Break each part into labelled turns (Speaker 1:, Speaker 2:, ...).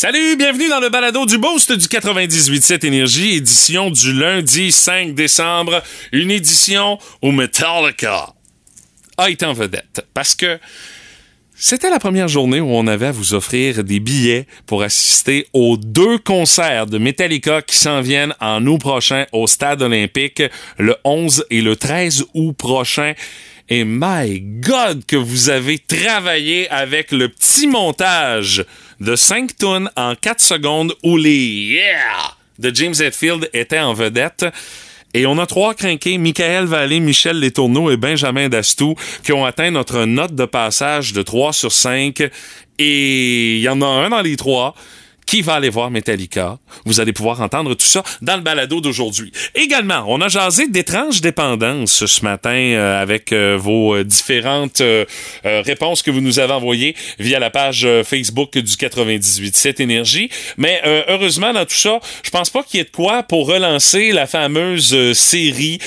Speaker 1: Salut, bienvenue dans le balado du Boost du 98.7 Énergie, édition du lundi 5 décembre, une édition où Metallica a été en vedette. Parce que c'était la première journée où on avait à vous offrir des billets pour assister aux deux concerts de Metallica qui s'en viennent en août prochain au Stade olympique, le 11 et le 13 août prochain. Et my God que vous avez travaillé avec le petit montage de 5 tonnes en 4 secondes où les Yeah de James Hetfield étaient en vedette. Et on a trois crinqués, Michael Vallée, Michel Letourneau et Benjamin Dastou, qui ont atteint notre note de passage de 3 sur 5. Et il y en a un dans les trois qui va aller voir Metallica. Vous allez pouvoir entendre tout ça dans le balado d'aujourd'hui. Également, on a jasé d'étranges dépendances ce matin euh, avec euh, vos euh, différentes réponses que vous nous avez envoyées via la page Facebook du 98.7 Énergie. Mais heureusement, dans tout ça, je pense pas qu'il y ait de quoi pour relancer la fameuse série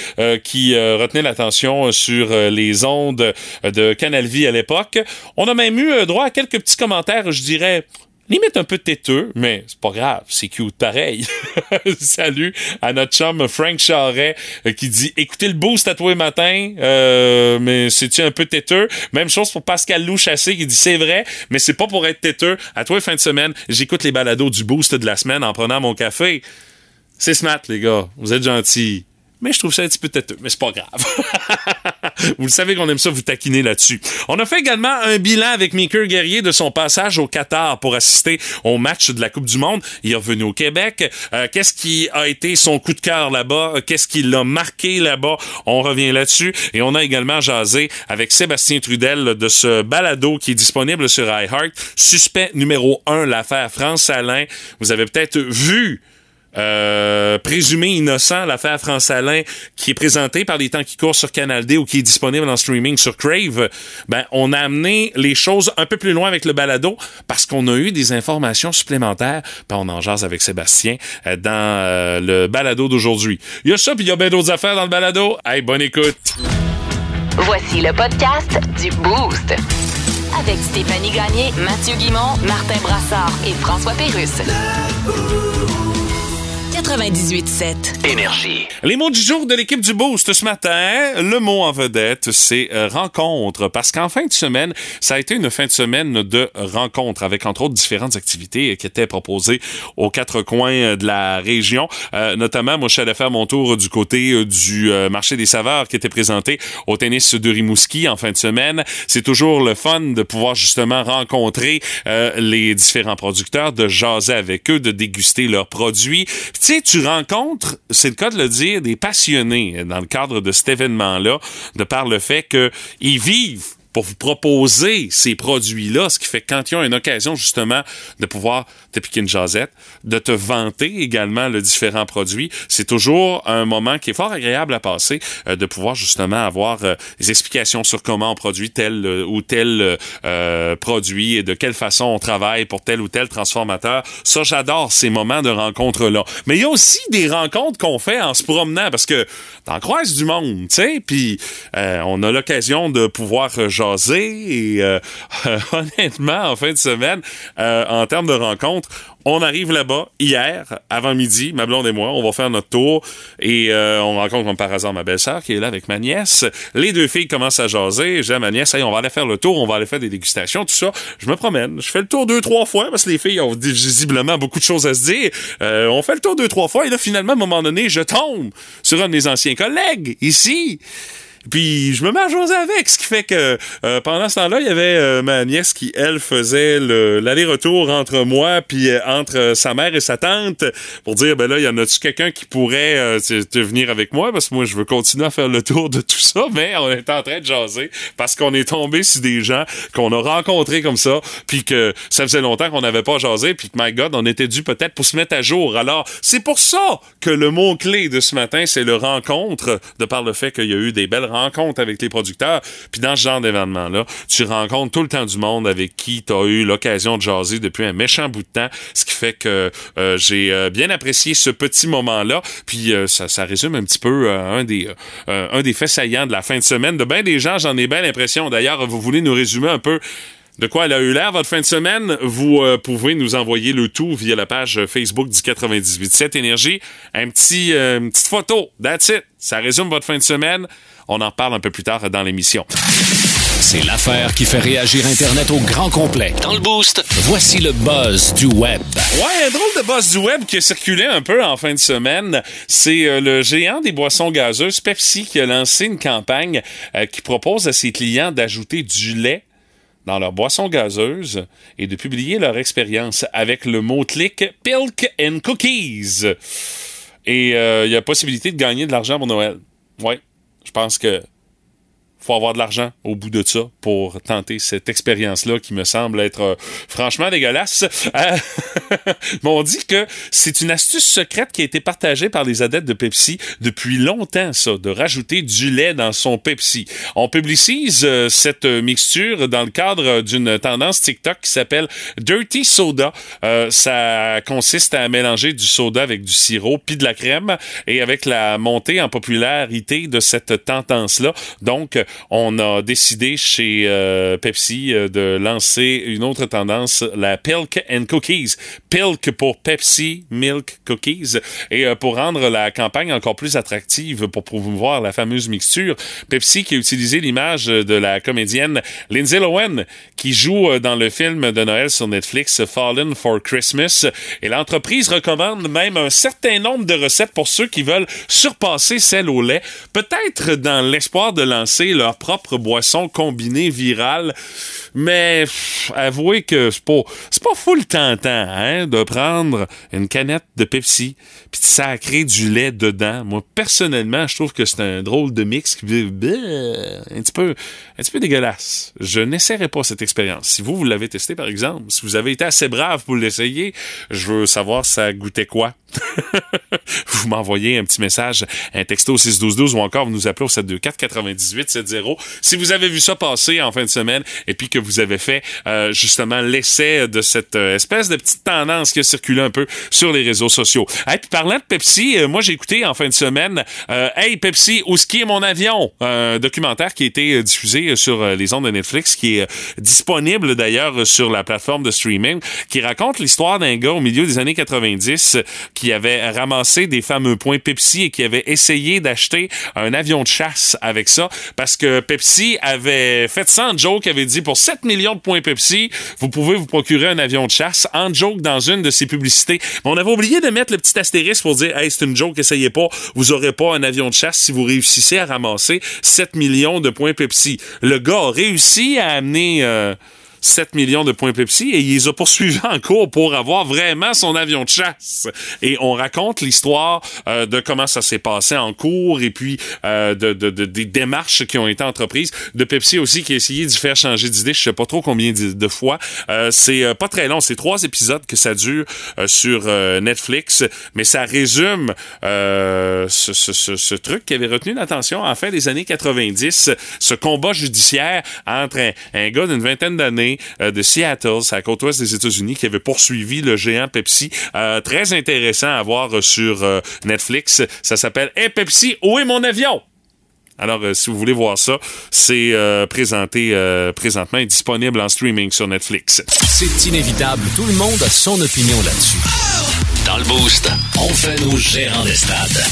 Speaker 1: qui retenait l'attention sur les ondes de Canal Vie à l'époque. On a même eu droit à quelques petits commentaires, je dirais, limite un peu têteux, mais c'est pas grave, c'est cute pareil. Salut à notre chum Frank Charret euh, qui dit écoutez le boost à toi matin, euh, mais c'est-tu un peu têteux? Même chose pour Pascal Lou Chassé qui dit c'est vrai, mais c'est pas pour être têteux. À toi fin de semaine, j'écoute les balados du boost de la semaine en prenant mon café. C'est smart, les gars. Vous êtes gentils mais je trouve ça un petit peu têteux, mais c'est pas grave. vous le savez qu'on aime ça vous taquiner là-dessus. On a fait également un bilan avec Maker Guerrier de son passage au Qatar pour assister au match de la Coupe du Monde. Il est revenu au Québec. Euh, qu'est-ce qui a été son coup de cœur là-bas? Qu'est-ce qui l'a marqué là-bas? On revient là-dessus. Et on a également jasé avec Sébastien Trudel de ce balado qui est disponible sur iHeart. Suspect numéro 1, l'affaire France-Alain. Vous avez peut-être vu euh, présumé innocent, l'affaire France Alain, qui est présentée par les temps qui courent sur Canal D ou qui est disponible en streaming sur Crave, ben on a amené les choses un peu plus loin avec le balado parce qu'on a eu des informations supplémentaires. Ben, on en jase avec Sébastien euh, dans euh, le balado d'aujourd'hui. Il y a ça puis il y a bien d'autres affaires dans le balado. Hey, bonne écoute.
Speaker 2: Voici le podcast du Boost avec Stéphanie Gagné, Mathieu Guimont, Martin Brassard et François Pérusse. 98.7.
Speaker 3: Énergie.
Speaker 1: Les mots du jour de l'équipe du Boost ce matin. Le mot en vedette, c'est euh, rencontre. Parce qu'en fin de semaine, ça a été une fin de semaine de rencontre avec, entre autres, différentes activités qui étaient proposées aux quatre coins de la région. Euh, notamment, moi, je suis allé faire mon tour du côté euh, du marché des saveurs qui était présenté au tennis de Rimouski en fin de semaine. C'est toujours le fun de pouvoir justement rencontrer les différents producteurs, de jaser avec eux, de déguster leurs produits tu rencontres, c'est le cas de le dire, des passionnés dans le cadre de cet événement-là, de par le fait qu'ils vivent pour vous proposer ces produits-là, ce qui fait que quand ils ont une occasion justement de pouvoir te piquer une jasette, de te vanter également le différent produits, c'est toujours un moment qui est fort agréable à passer, euh, de pouvoir justement avoir euh, des explications sur comment on produit tel euh, ou tel produit et de quelle façon on travaille pour tel ou tel transformateur. Ça, j'adore ces moments de rencontre-là. Mais il y a aussi des rencontres qu'on fait en se promenant parce que t'en croises du monde, tu sais, puis on a l'occasion de pouvoir et euh, honnêtement, en fin de semaine, euh, en termes de rencontres, on arrive là-bas hier, avant midi, ma blonde et moi, on va faire notre tour et euh, on rencontre comme par hasard ma belle-sœur qui est là avec ma nièce. Les deux filles commencent à jaser. J'ai à ma nièce, on va aller faire le tour, on va aller faire des dégustations, tout ça. Je me promène, je fais le tour deux, trois fois parce que les filles ont visiblement beaucoup de choses à se dire. on fait le tour deux, trois fois et là, finalement, à un moment donné, je tombe sur un de mes anciens collègues ici Puis je me mets à jaser avec, ce qui fait que euh, pendant ce temps-là, il y avait euh, ma nièce qui, elle, faisait l'aller-retour entre moi puis euh, entre sa mère et sa tante pour dire, ben là, il y en a-tu quelqu'un qui pourrait te venir avec moi? Parce que moi, je veux continuer à faire le tour de tout ça, mais on est en train de jaser parce qu'on est tombé sur des gens qu'on a rencontrés comme ça, puis que ça faisait longtemps qu'on n'avait pas jasé, puis que, my God, on était dû peut-être pour se mettre à jour. Alors, c'est pour ça que le mot-clé de ce matin, c'est le rencontre, de par le fait qu'il y a eu des belles rencontres avec les producteurs. Puis dans ce genre d'événement-là, tu rencontres tout le temps du monde avec qui tu as eu l'occasion de jaser depuis un méchant bout de temps, ce qui fait que euh, j'ai euh, bien apprécié ce petit moment-là. Puis euh, ça, ça, résume un petit peu un des un des faits saillants de la fin de semaine. De bien des gens, j'en ai bien l'impression. D'ailleurs, vous voulez nous résumer un peu de quoi elle a eu l'air votre fin de semaine, vous pouvez nous envoyer le tout via la page Facebook du 98.7 Énergie. Un petit, une petite photo, that's it. Ça résume votre fin de semaine. On en parle un peu plus tard dans l'émission.
Speaker 3: C'est l'affaire qui fait réagir Internet au grand complet. Dans le boost, voici le buzz du web.
Speaker 1: Ouais, un drôle de buzz du web qui a circulé un peu en fin de semaine. C'est euh, le géant des boissons gazeuses, Pepsi, qui a lancé une campagne euh, qui propose à ses clients d'ajouter du lait dans leurs boissons gazeuses et de publier leur expérience avec le mot-clic Pilk and Cookies. Et euh, il y a possibilité de gagner de l'argent pour Noël. Ouais, je pense que faut avoir de l'argent au bout de ça pour tenter cette expérience-là qui me semble être euh, franchement dégueulasse. Euh, on dit que c'est une astuce secrète qui a été partagée par les adeptes de Pepsi depuis longtemps, ça, de rajouter du lait dans son Pepsi. On publicise euh, cette mixture dans le cadre d'une tendance TikTok qui s'appelle Dirty Soda. ça consiste à mélanger du soda avec du sirop puis de la crème et avec la montée en popularité de cette tendance-là. Donc, on a décidé chez euh, Pepsi euh, de lancer une autre tendance, la Pilk and Cookies. Pilk pour Pepsi Milk Cookies. Et euh, pour rendre la campagne encore plus attractive pour promouvoir la fameuse mixture, Pepsi qui a utilisé l'image de la comédienne Lindsay Lohan qui joue dans le film de Noël sur Netflix Fallen for Christmas. Et l'entreprise recommande même un certain nombre de recettes pour ceux qui veulent surpasser celle au lait, peut-être dans l'espoir de lancer leur propre boisson combinée virale. Mais avouez que c'est pas, c'est pas full tentant hein, de prendre une canette de Pepsi puis de sacrer du lait dedans. Moi, personnellement, je trouve que c'est un drôle de mix qui un petit peu, un petit peu dégueulasse. Je n'essaierai pas cette expérience. Si vous, vous l'avez testé, par exemple, si vous avez été assez brave pour l'essayer, je veux savoir ça goûtait quoi. vous m'envoyez un petit message, un texto 61212 ou encore vous nous appelez au 724 98 70 si vous avez vu ça passer en fin de semaine et puis que vous avez fait euh, justement l'essai de cette euh, espèce de petite tendance qui a circulé un peu sur les réseaux sociaux. Et puis parlant de Pepsi, euh, moi j'ai écouté en fin de semaine Hey Pepsi, où est mon avion? Un documentaire qui a été diffusé sur les ondes de Netflix, qui est disponible d'ailleurs sur la plateforme de streaming, qui raconte l'histoire d'un gars au milieu des années 90 qui avait ramassé des fameux points Pepsi et qui avait essayé d'acheter un avion de chasse avec ça parce que Pepsi avait fait ça en joke, avait dit pour 7 millions de points Pepsi, vous pouvez vous procurer un avion de chasse en joke dans une de ses publicités. On avait oublié de mettre le petit astérisque pour dire, hey, c'est une joke, essayez pas, vous aurez pas un avion de chasse si vous réussissez à ramasser 7 millions de points Pepsi. Le gars a réussi à amener... Euh, 7 millions de points Pepsi et il les a poursuivis en cours pour avoir vraiment son avion de chasse. Et on raconte l'histoire euh, de comment ça s'est passé en cours et puis euh, de, de, de, des démarches qui ont été entreprises. De Pepsi aussi qui a essayé d'y faire changer d'idée, je sais pas trop combien de fois. Euh, c'est pas très long, c'est trois épisodes que ça dure sur Netflix, mais ça résume ce, ce, ce, ce, truc qui avait retenu l'attention en fin des années 90, ce combat judiciaire entre un, un gars d'une vingtaine d'années euh, de Seattle, à la côte ouest des États-Unis, qui avait poursuivi le géant Pepsi. Euh, très intéressant à voir sur euh, Netflix. Ça s'appelle Hey Pepsi, où est mon avion? Alors, si vous voulez voir ça, c'est présenté présentement et disponible en streaming sur Netflix.
Speaker 3: C'est inévitable. Tout le monde a son opinion là-dessus.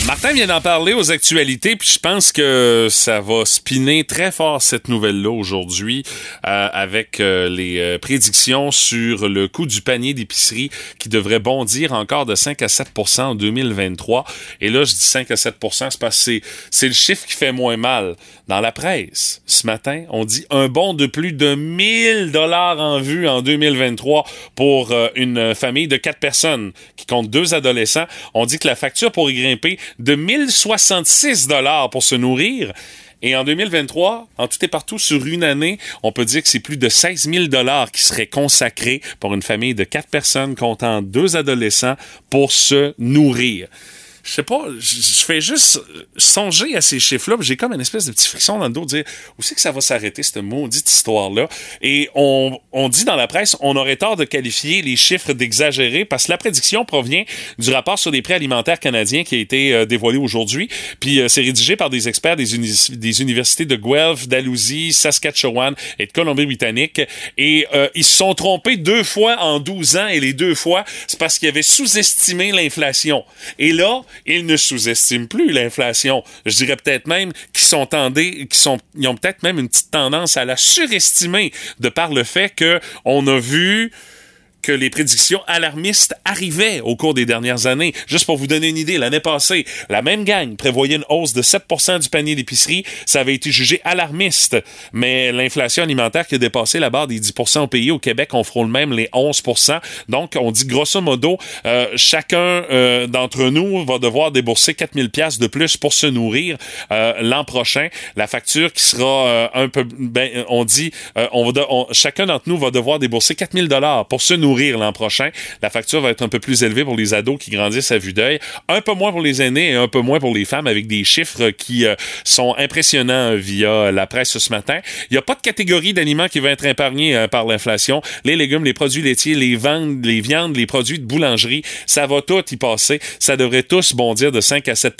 Speaker 1: Martin vient d'en parler aux actualités, puis je pense que ça va spinner très fort cette nouvelle-là aujourd'hui euh, avec euh, les euh, prédictions sur le coût du panier d'épicerie qui devrait bondir encore de 5 à 7% en 2023. Et là, je dis 5 à 7% c'est parce que c'est le chiffre qui fait moins mal. Dans la presse, ce matin, on dit un bond de plus de 1000 dollars en vue en 2023 pour une famille de quatre personnes qui compte deux adolescents. On dit que la facture pourrait grimper de 1066 dollars pour se nourrir. Et en 2023, en tout et partout sur une année, on peut dire que c'est plus de 16 000 dollars qui seraient consacrés pour une famille de quatre personnes comptant deux adolescents pour se nourrir je sais pas, je fais juste songer à ces chiffres-là, j'ai comme une espèce de petit frisson dans le dos de dire où c'est que ça va s'arrêter, cette maudite histoire-là? Et on, on dit dans la presse, on aurait tort de qualifier les chiffres d'exagérés parce que la prédiction provient du rapport sur les prix alimentaires canadiens qui a été euh, dévoilé aujourd'hui. Puis euh, c'est rédigé par des experts des, des universités de Guelph, d'Alousie, Saskatchewan et de Colombie-Britannique. Et euh, ils se sont trompés deux fois en 12 ans et les deux fois, c'est parce qu'ils avaient sous-estimé l'inflation. Et là, ils ne sous-estiment plus l'inflation. Je dirais peut-être même qu'ils sont tendés, qu'ils sont, ils ont peut-être même une petite tendance à la surestimer de par le fait que on a vu que les prédictions alarmistes arrivaient au cours des dernières années. Juste pour vous donner une idée, l'année passée, la même gang prévoyait une hausse de 7% du panier d'épicerie. Ça avait été jugé alarmiste. Mais l'inflation alimentaire qui a dépassé la barre des 10 au pays, au Québec, on frôle même les 11 Donc, on dit grosso modo, euh, chacun euh, d'entre nous va devoir débourser 4000 pièces de plus pour se nourrir euh, l'an prochain. La facture qui sera un peu, ben, on dit, on va chacun d'entre nous va devoir débourser 4000 dollars pour se nourrir l'an prochain. La facture va être un peu plus élevée pour les ados qui grandissent à vue d'œil, un peu moins pour les aînés et un peu moins pour les femmes avec des chiffres qui euh, sont impressionnants via la presse ce matin. Il n'y a pas de catégorie d'aliments qui va être épargnée euh, par l'inflation. Les légumes, les produits laitiers, les viandes, les viandes, les produits de boulangerie, ça va tout y passer. Ça devrait tous bondir de 5 à 7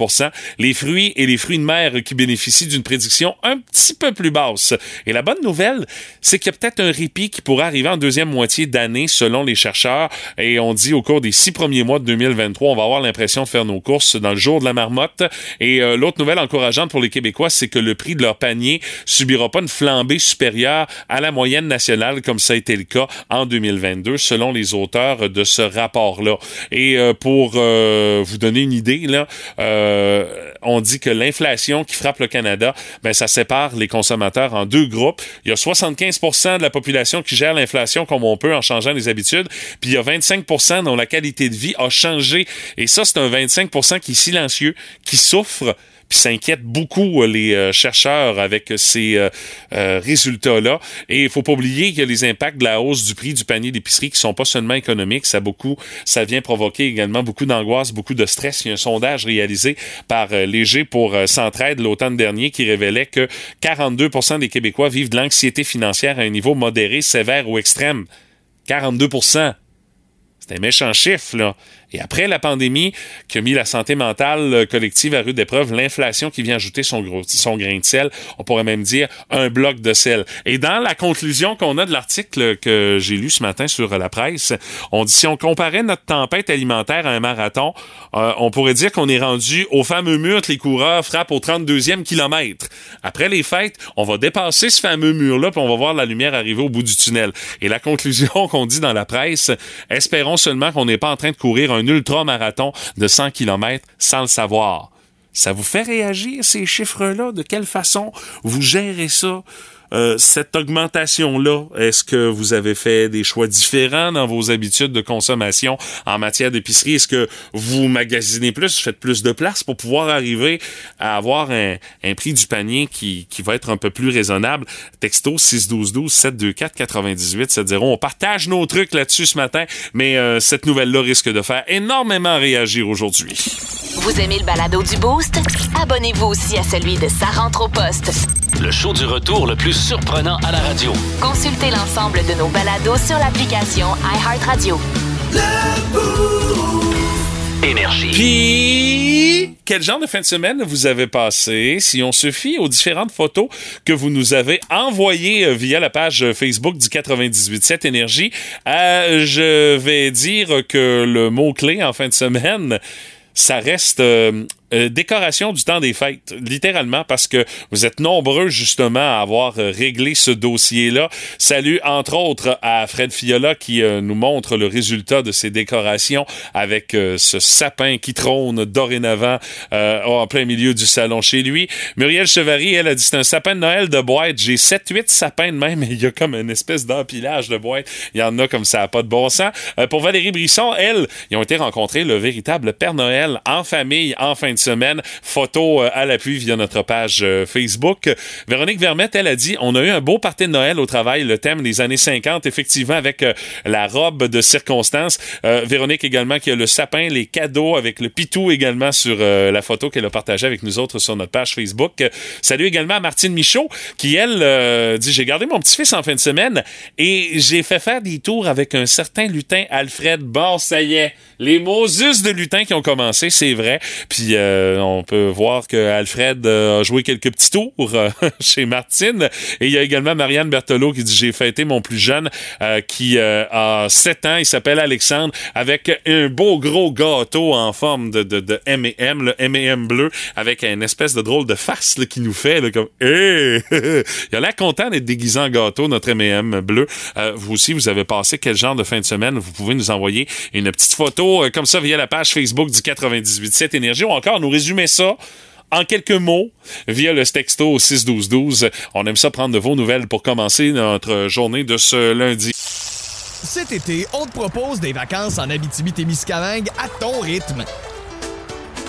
Speaker 1: Les fruits et les fruits de mer qui bénéficient d'une prédiction un petit peu plus basse. Et la bonne nouvelle, c'est qu'il y a peut-être un répit qui pourra arriver en deuxième moitié d'année selon les chercheurs. Et on dit au cours des six premiers mois de 2023, on va avoir l'impression de faire nos courses dans le jour de la marmotte. Et euh, l'autre nouvelle encourageante pour les Québécois, c'est que le prix de leur panier subira pas une flambée supérieure à la moyenne nationale comme ça a été le cas en 2022, selon les auteurs de ce rapport-là. Et euh, pour euh, vous donner une idée, là, on dit que l'inflation qui frappe le Canada, ben ça sépare les consommateurs en deux groupes. Il y a 75 de la population qui gère l'inflation comme on peut en changeant les habitudes puis il y a 25% dont la qualité de vie a changé. Et ça, c'est un 25% qui est silencieux, qui souffre puis ça inquiète beaucoup euh, les euh, chercheurs avec ces euh, résultats-là. Et il faut pas oublier qu'il y a les impacts de la hausse du prix du panier d'épicerie qui sont pas seulement économiques, ça beaucoup, ça vient provoquer également beaucoup d'angoisse, beaucoup de stress. Il y a un sondage réalisé par Léger pour Centraide l'automne dernier qui révélait que 42 des Québécois vivent de l'anxiété financière à un niveau modéré, sévère ou extrême. 42% C'est un méchant chiffre, là. Et après la pandémie qui a mis la santé mentale euh, collective à rude épreuve, l'inflation qui vient ajouter son, grain de sel, on pourrait même dire un bloc de sel. Et dans la conclusion qu'on a de l'article que j'ai lu ce matin sur la presse, on dit si on comparait notre tempête alimentaire à un marathon, euh, on pourrait dire qu'on est rendu au fameux mur que les coureurs frappent au 32e kilomètre. Après les fêtes, on va dépasser ce fameux mur-là, puis on va voir la lumière arriver au bout du tunnel. Et la conclusion qu'on dit dans la presse, espérons seulement qu'on n'est pas en train de courir un un ultra-marathon de 100 km sans le savoir. Ça vous fait réagir, ces chiffres-là? De quelle façon vous gérez ça? Euh, cette augmentation-là, est-ce que vous avez fait des choix différents dans vos habitudes de consommation en matière d'épicerie? Est-ce que vous magasinez plus, faites plus de place pour pouvoir arriver à avoir un, prix du panier qui, qui va être un peu plus raisonnable? Texto 61212 724 98 70. On partage nos trucs là-dessus ce matin, mais euh, cette nouvelle-là risque de faire énormément réagir aujourd'hui.
Speaker 2: Vous aimez le balado du Boost? Abonnez-vous aussi à celui de Sa rentre au poste.
Speaker 3: Le show du retour le plus surprenant à la radio.
Speaker 2: Consultez l'ensemble de nos balados sur l'application iHeartRadio.
Speaker 3: Énergie.
Speaker 1: Puis quel genre de fin de semaine vous avez passé? Si on se fie aux différentes photos que vous nous avez envoyées euh, via la page Facebook du 98.7 Énergie, euh, je vais dire que le mot-clé en fin de semaine, ça reste euh, euh, décoration du temps des fêtes, littéralement, parce que vous êtes nombreux justement à avoir euh, réglé ce dossier-là. Salut entre autres à Fred Fiola qui euh, nous montre le résultat de ces décorations avec ce sapin qui trône dorénavant en plein milieu du salon chez lui. Muriel Chevary, elle a dit c'est un sapin de Noël de boîte. J'ai 7-8 sapins de même, il y a comme une espèce d'empilage de boîte. Il y en a comme ça, pas de bon sens. pour Valérie Brisson, elle, ils ont été rencontrés le véritable Père Noël en famille en fin de semaine. Photo euh, à l'appui via notre page euh, Facebook. Véronique Vermette, elle a dit on a eu un beau party de Noël au travail, le thème des années 50, effectivement, avec euh, la robe de circonstance. Véronique également qui a le sapin, les cadeaux avec le pitou également sur la photo qu'elle a partagée avec nous autres sur notre page Facebook. salut également à Martine Michaud qui, elle, dit j'ai gardé mon petit-fils en fin de semaine et j'ai fait faire des tours avec un certain lutin Alfred. Bon, ça y est, les Moses de lutin qui ont commencé, c'est vrai. Puis euh, on peut voir que Alfred euh, a joué quelques petits tours euh, chez Martine. Et il y a également Marianne Berthelot qui dit j'ai fêté mon plus jeune qui a 7 ans. Il s'appelle Alexandre avec un beau gros gâteau en forme de, de, de M&M, le M&M bleu, avec une espèce de drôle de face qui nous fait là, comme hey! Il a l'air content d'être déguisé en gâteau, notre M&M bleu. vous aussi, vous avez passé quel genre de fin de semaine? Vous pouvez nous envoyer une petite photo comme ça via la page Facebook du 98.7 Énergie ou encore nous résumer ça en quelques mots via le texto 61212. On aime ça prendre de vos nouvelles pour commencer notre journée de ce lundi.
Speaker 4: Cet été, on te propose des vacances en Abitibi-Témiscamingue à ton rythme.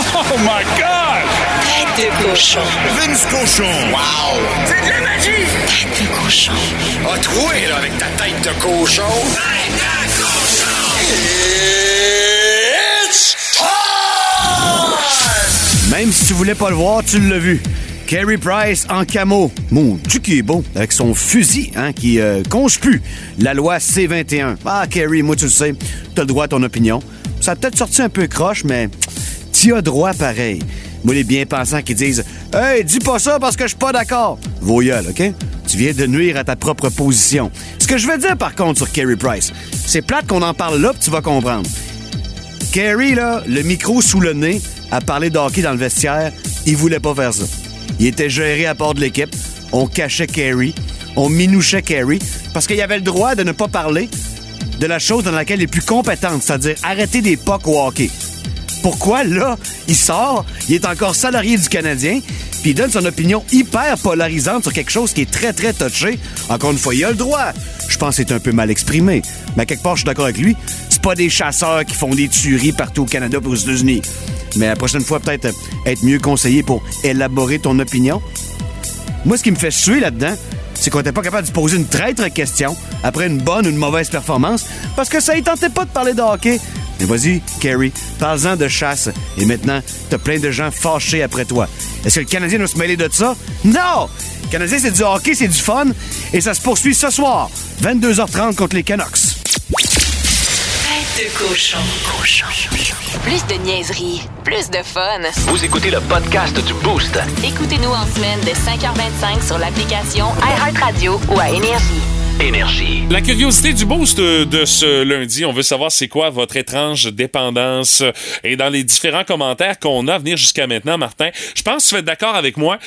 Speaker 1: Oh my God!
Speaker 5: Tête de cochon.
Speaker 6: Vince cochon.
Speaker 5: Wow!
Speaker 6: C'est de la magie!
Speaker 5: Tête de cochon.
Speaker 6: A troué, là, avec ta tête de cochon. Tête de cochon! It's time!
Speaker 7: Même si tu voulais pas le voir, tu l'as vu. Carey Price en camo. Mon Dieu qui est beau. Avec son fusil, hein, qui euh, conche plus. La loi C-21. Ah, Carey, moi, tu le sais, t'as le droit à ton opinion. Ça a peut-être sorti un peu croche, mais tu as droit pareil. Moi, les bien-pensants qui disent « Hey, dis pas ça parce que je suis pas d'accord. » Voyelle, OK? Tu viens de nuire à ta propre position. Ce que je veux dire, par contre, sur Carey Price, c'est plate qu'on en parle là, puis tu vas comprendre. Carey, là, le micro sous le nez, a parlé de hockey dans le vestiaire, il voulait pas faire ça. Il était géré à part de l'équipe. On cachait Kerry. On minouchait Kerry. Parce qu'il avait le droit de ne pas parler de la chose dans laquelle il est plus compétente, c'est-à-dire arrêter des pucks au hockey. Pourquoi, là, il sort, il est encore salarié du Canadien, puis il donne son opinion hyper polarisante sur quelque chose qui est très, très touché. Encore une fois, il a le droit. Je pense que c'est un peu mal exprimé. Mais quelque part, je suis d'accord avec lui. C'est pas des chasseurs qui font des tueries partout au Canada et aux États-Unis. Mais la prochaine fois, peut-être être mieux conseillé pour élaborer ton opinion. Moi, ce qui me fait suer là-dedans, c'est qu'on n'était pas capable de poser une traître question après une bonne ou une mauvaise performance parce que ça ne tentait pas de parler de hockey. Mais vas-y, Kerry, parle-en de chasse. Et maintenant, t'as plein de gens fâchés après toi. Est-ce que le Canadien doit se mêler de ça? Non! Le Canadien, c'est du hockey, c'est du fun. Et ça se poursuit ce soir, 22h30 contre les Canucks.
Speaker 5: Tête de cochon.
Speaker 2: Plus de niaiserie, plus de fun.
Speaker 3: Vous écoutez le podcast du Boost.
Speaker 2: Écoutez-nous en semaine de 5h25 sur l'application iHeartRadio ou à Énergie.
Speaker 1: La curiosité du boost de ce lundi, on veut savoir c'est quoi votre étrange dépendance. Et dans les différents commentaires qu'on a à venir jusqu'à maintenant, Martin, je pense que tu vas être d'accord avec moi.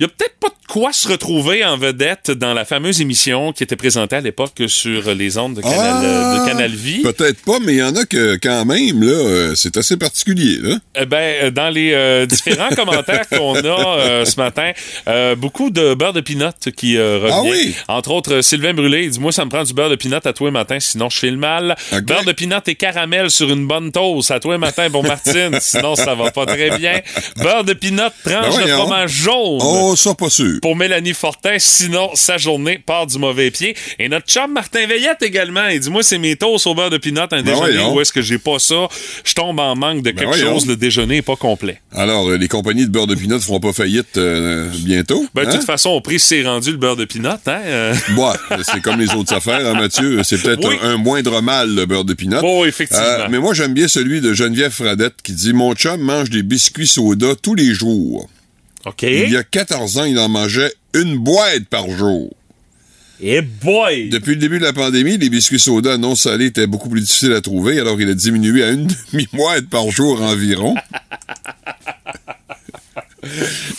Speaker 1: Il y a peut-être pas de quoi se retrouver en vedette dans la fameuse émission qui était présentée à l'époque sur les ondes de Canal,
Speaker 8: Ah,
Speaker 1: de Canal Vie.
Speaker 8: Peut-être pas, mais il y en a que quand même, là, euh, c'est assez particulier. Là.
Speaker 1: Eh ben, euh, dans les euh, différents commentaires qu'on a euh, ce matin, euh, beaucoup de beurre de pinot qui euh, revient.
Speaker 8: Ah oui?
Speaker 1: Entre autres, euh, Sylvain Brûlé, il dit Moi, ça me prend du beurre de pinot à tous les matins, sinon je file mal.
Speaker 8: Ok.
Speaker 1: Beurre de pinot et caramel sur une bonne toast à tous les matins pour Martine, sinon ça va pas très bien. Beurre de pinot, tranche
Speaker 8: Ben
Speaker 1: de fromage jaune.
Speaker 8: Oh Oh, ça, pas sûr.
Speaker 1: pour Mélanie Fortin. Sinon, sa journée part du mauvais pied. Et notre chum Martin Veillette également. Il dit Moi, c'est mes toasts au beurre de pinot, un déjeuner.
Speaker 8: voyons.
Speaker 1: Où est-ce que j'ai pas ça Je tombe en manque de quelque
Speaker 8: voyons.
Speaker 1: chose. Le déjeuner est pas complet.
Speaker 8: Alors, euh, les compagnies de beurre de pinot feront pas faillite euh, bientôt.
Speaker 1: Ben, de
Speaker 8: hein?
Speaker 1: toute façon, au prix, c'est rendu le beurre de pinot. Hein? euh.
Speaker 8: Ouais, c'est comme les autres affaires, hein, Mathieu. C'est peut-être
Speaker 1: Oui.
Speaker 8: un, un moindre mal, le beurre de pinot.
Speaker 1: Oh, effectivement.
Speaker 8: Euh, mais moi, j'aime bien celui de Geneviève Fradette qui dit Mon chum mange des biscuits soda tous les jours.
Speaker 1: OK.
Speaker 8: Il y a 14 ans, il en mangeait une boîte par jour.
Speaker 1: Et boy
Speaker 8: Depuis le début de la pandémie, les biscuits soda non salés étaient beaucoup plus difficiles à trouver, alors il a diminué à une demi-boîte par jour environ.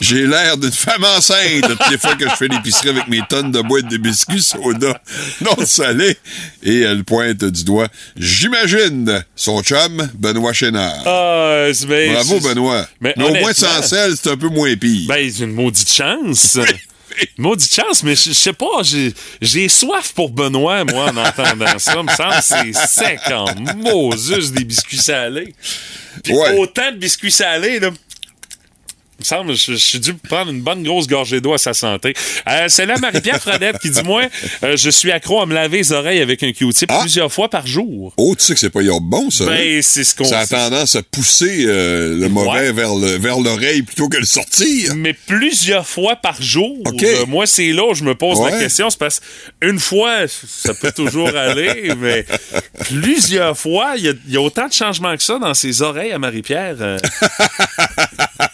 Speaker 8: J'ai l'air d'une femme enceinte toutes les fois que je fais l'épicerie avec mes tonnes de boîtes de biscuits soda non salés. Et elle pointe du doigt, j'imagine, son chum, Benoît Chénard.
Speaker 1: Ah,
Speaker 8: Bravo, Benoît.
Speaker 1: Mais
Speaker 8: Mais, au moins, sans sel, c'est un peu moins pire.
Speaker 1: Ben, c'est une maudite chance. Maudite chance, mais je sais pas, j'ai- j'ai soif pour Benoît, moi, en entendant ça. Il me semble que c'est sec en Moses des biscuits salés. Puis
Speaker 8: Ouais.
Speaker 1: autant de biscuits salés, là. Me semble, je, je suis dû prendre une bonne grosse gorgée d'eau à sa santé. Euh, c'est là Marie-Pierre Fradette qui dit Moi, euh, je suis accro à me laver les oreilles avec un Q-tip
Speaker 8: Ah.
Speaker 1: plusieurs fois par jour.
Speaker 8: Oh, tu sais que c'est pas bon, ça. hein?
Speaker 1: Ben, c'est ce qu'on
Speaker 8: Ça a tendance à pousser euh, le mauvais
Speaker 1: Ouais.
Speaker 8: vers le vers l'oreille plutôt que le sortir.
Speaker 1: mais plusieurs fois par jour. Moi, c'est là où je me pose la question. C'est parce qu'une fois, ça peut toujours aller, mais plusieurs fois, il y, y a autant de changements que ça dans ses oreilles à Marie-Pierre.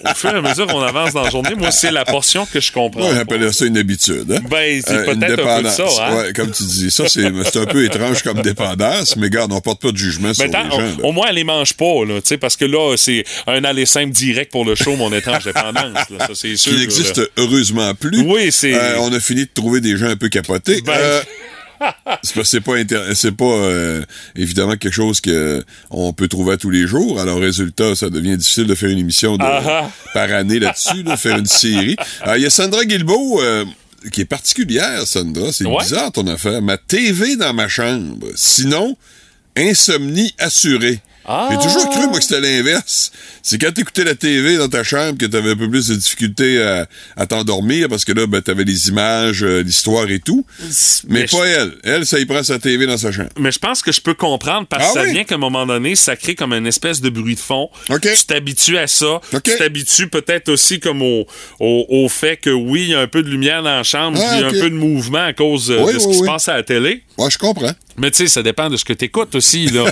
Speaker 1: au fur et à mesure qu'on avance dans la journée, moi, c'est la portion que je comprends.
Speaker 8: Ouais,
Speaker 1: pas.
Speaker 8: j'appelle ça une habitude. Hein?
Speaker 1: Ben, c'est
Speaker 8: Euh,
Speaker 1: peut-être un peu de ça, hein?
Speaker 8: Ouais, comme tu dis, ça, c'est un peu étrange comme dépendance, mais regarde, on porte pas de jugement sur
Speaker 1: Ben,
Speaker 8: les gens.
Speaker 1: au, moins, elle les mange pas, là, tu sais, parce que là, c'est un aller simple direct pour le show, mon étrange dépendance. là. ça, c'est sûr.
Speaker 8: Qui n'existe heureusement plus.
Speaker 1: Oui, c'est-
Speaker 8: Euh, on a fini de trouver des gens un peu capotés.
Speaker 1: Ben-
Speaker 8: Euh, c'est pas, c'est pas, euh, évidemment quelque chose que on peut trouver à tous les jours. Alors, résultat, ça devient difficile de faire une émission de-
Speaker 1: Ah ah.
Speaker 8: par année là-dessus, de faire une série. Euh, Il y a Sandra Guilbeault, euh, qui est particulière, Sandra. C'est
Speaker 1: Ouais.
Speaker 8: bizarre ton affaire. Ma TV dans ma chambre. Sinon, insomnie assurée.
Speaker 1: Ah.
Speaker 8: J'ai toujours cru, moi, que c'était l'inverse. C'est quand t'écoutais la TV dans ta chambre que t'avais un peu plus de difficulté à, à t'endormir parce que là, ben, t'avais les images, euh, l'histoire et tout. Mais,
Speaker 1: Mais
Speaker 8: pas elle. Elle, ça y prend sa TV dans sa chambre.
Speaker 1: Mais je pense que je peux comprendre parce que
Speaker 8: Ah
Speaker 1: ça
Speaker 8: oui?
Speaker 1: vient qu'à un moment donné, ça crée comme une espèce de bruit de fond.
Speaker 8: OK.
Speaker 1: Tu t'habitues à ça.
Speaker 8: OK.
Speaker 1: Tu t'habitues peut-être aussi comme au, au, au fait que oui, il y a un peu de lumière dans la chambre,
Speaker 8: Ah,
Speaker 1: il y a un peu de mouvement à cause euh,
Speaker 8: Oui,
Speaker 1: de ce
Speaker 8: oui,
Speaker 1: qui se passe à la télé.
Speaker 8: Ouais, je comprends.
Speaker 1: Mais tu sais, ça dépend de ce que tu écoutes aussi. Là.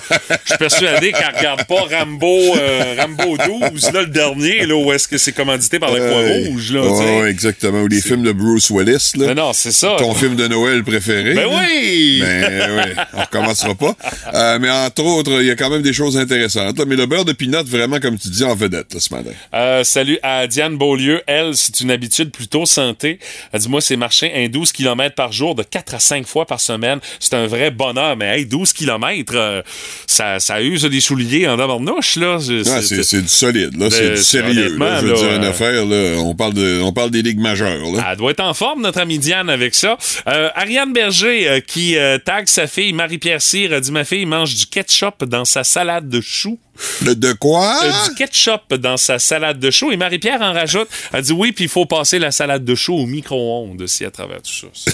Speaker 1: Je suis persuadé qu'elle regarde pas Rambo, euh, Rambo 12, là, le dernier, là, où est-ce que c'est commandité par la
Speaker 8: Euh,
Speaker 1: Croix-Rouge. Là,
Speaker 8: exactement. Ou les films de Bruce Willis, là.
Speaker 1: Mais non, c'est ça.
Speaker 8: Ton film de Noël préféré.
Speaker 1: Ben oui!
Speaker 8: Ben oui, on recommencera pas. Euh, mais entre autres, il y a quand même des choses intéressantes. là. Mais le beurre de pinot, vraiment, comme tu dis, en vedette là, ce matin.
Speaker 1: Euh, salut à Diane Beaulieu. Elle, c'est une habitude plutôt santé. Elle dit, moi, c'est marcher un 12 km par jour de 4 à 5 fois par semaine. C'est un vrai bonheur. Mais hey, 12 km, ça, ça use des souliers en tabarnouche, là. C'est-
Speaker 8: du solide, là. C'est
Speaker 1: Euh,
Speaker 8: du sérieux.
Speaker 1: honnêtement,
Speaker 8: Là. Je veux
Speaker 1: là,
Speaker 8: dire, une
Speaker 1: euh,
Speaker 8: affaire, là. On parle, de, on parle des ligues majeures, là.
Speaker 1: Elle doit être en forme, notre amie Diane, avec ça. Euh, Ariane Berger, euh, qui euh, tag sa fille Marie-Pierre Cyr, a dit Ma fille mange du ketchup dans sa salade de choux.
Speaker 8: Le de quoi?
Speaker 1: Euh, du ketchup dans sa salade de choux. Et Marie-Pierre en rajoute. Elle dit Oui, puis il faut passer la salade de choux au micro-ondes aussi à travers tout ça. Ça,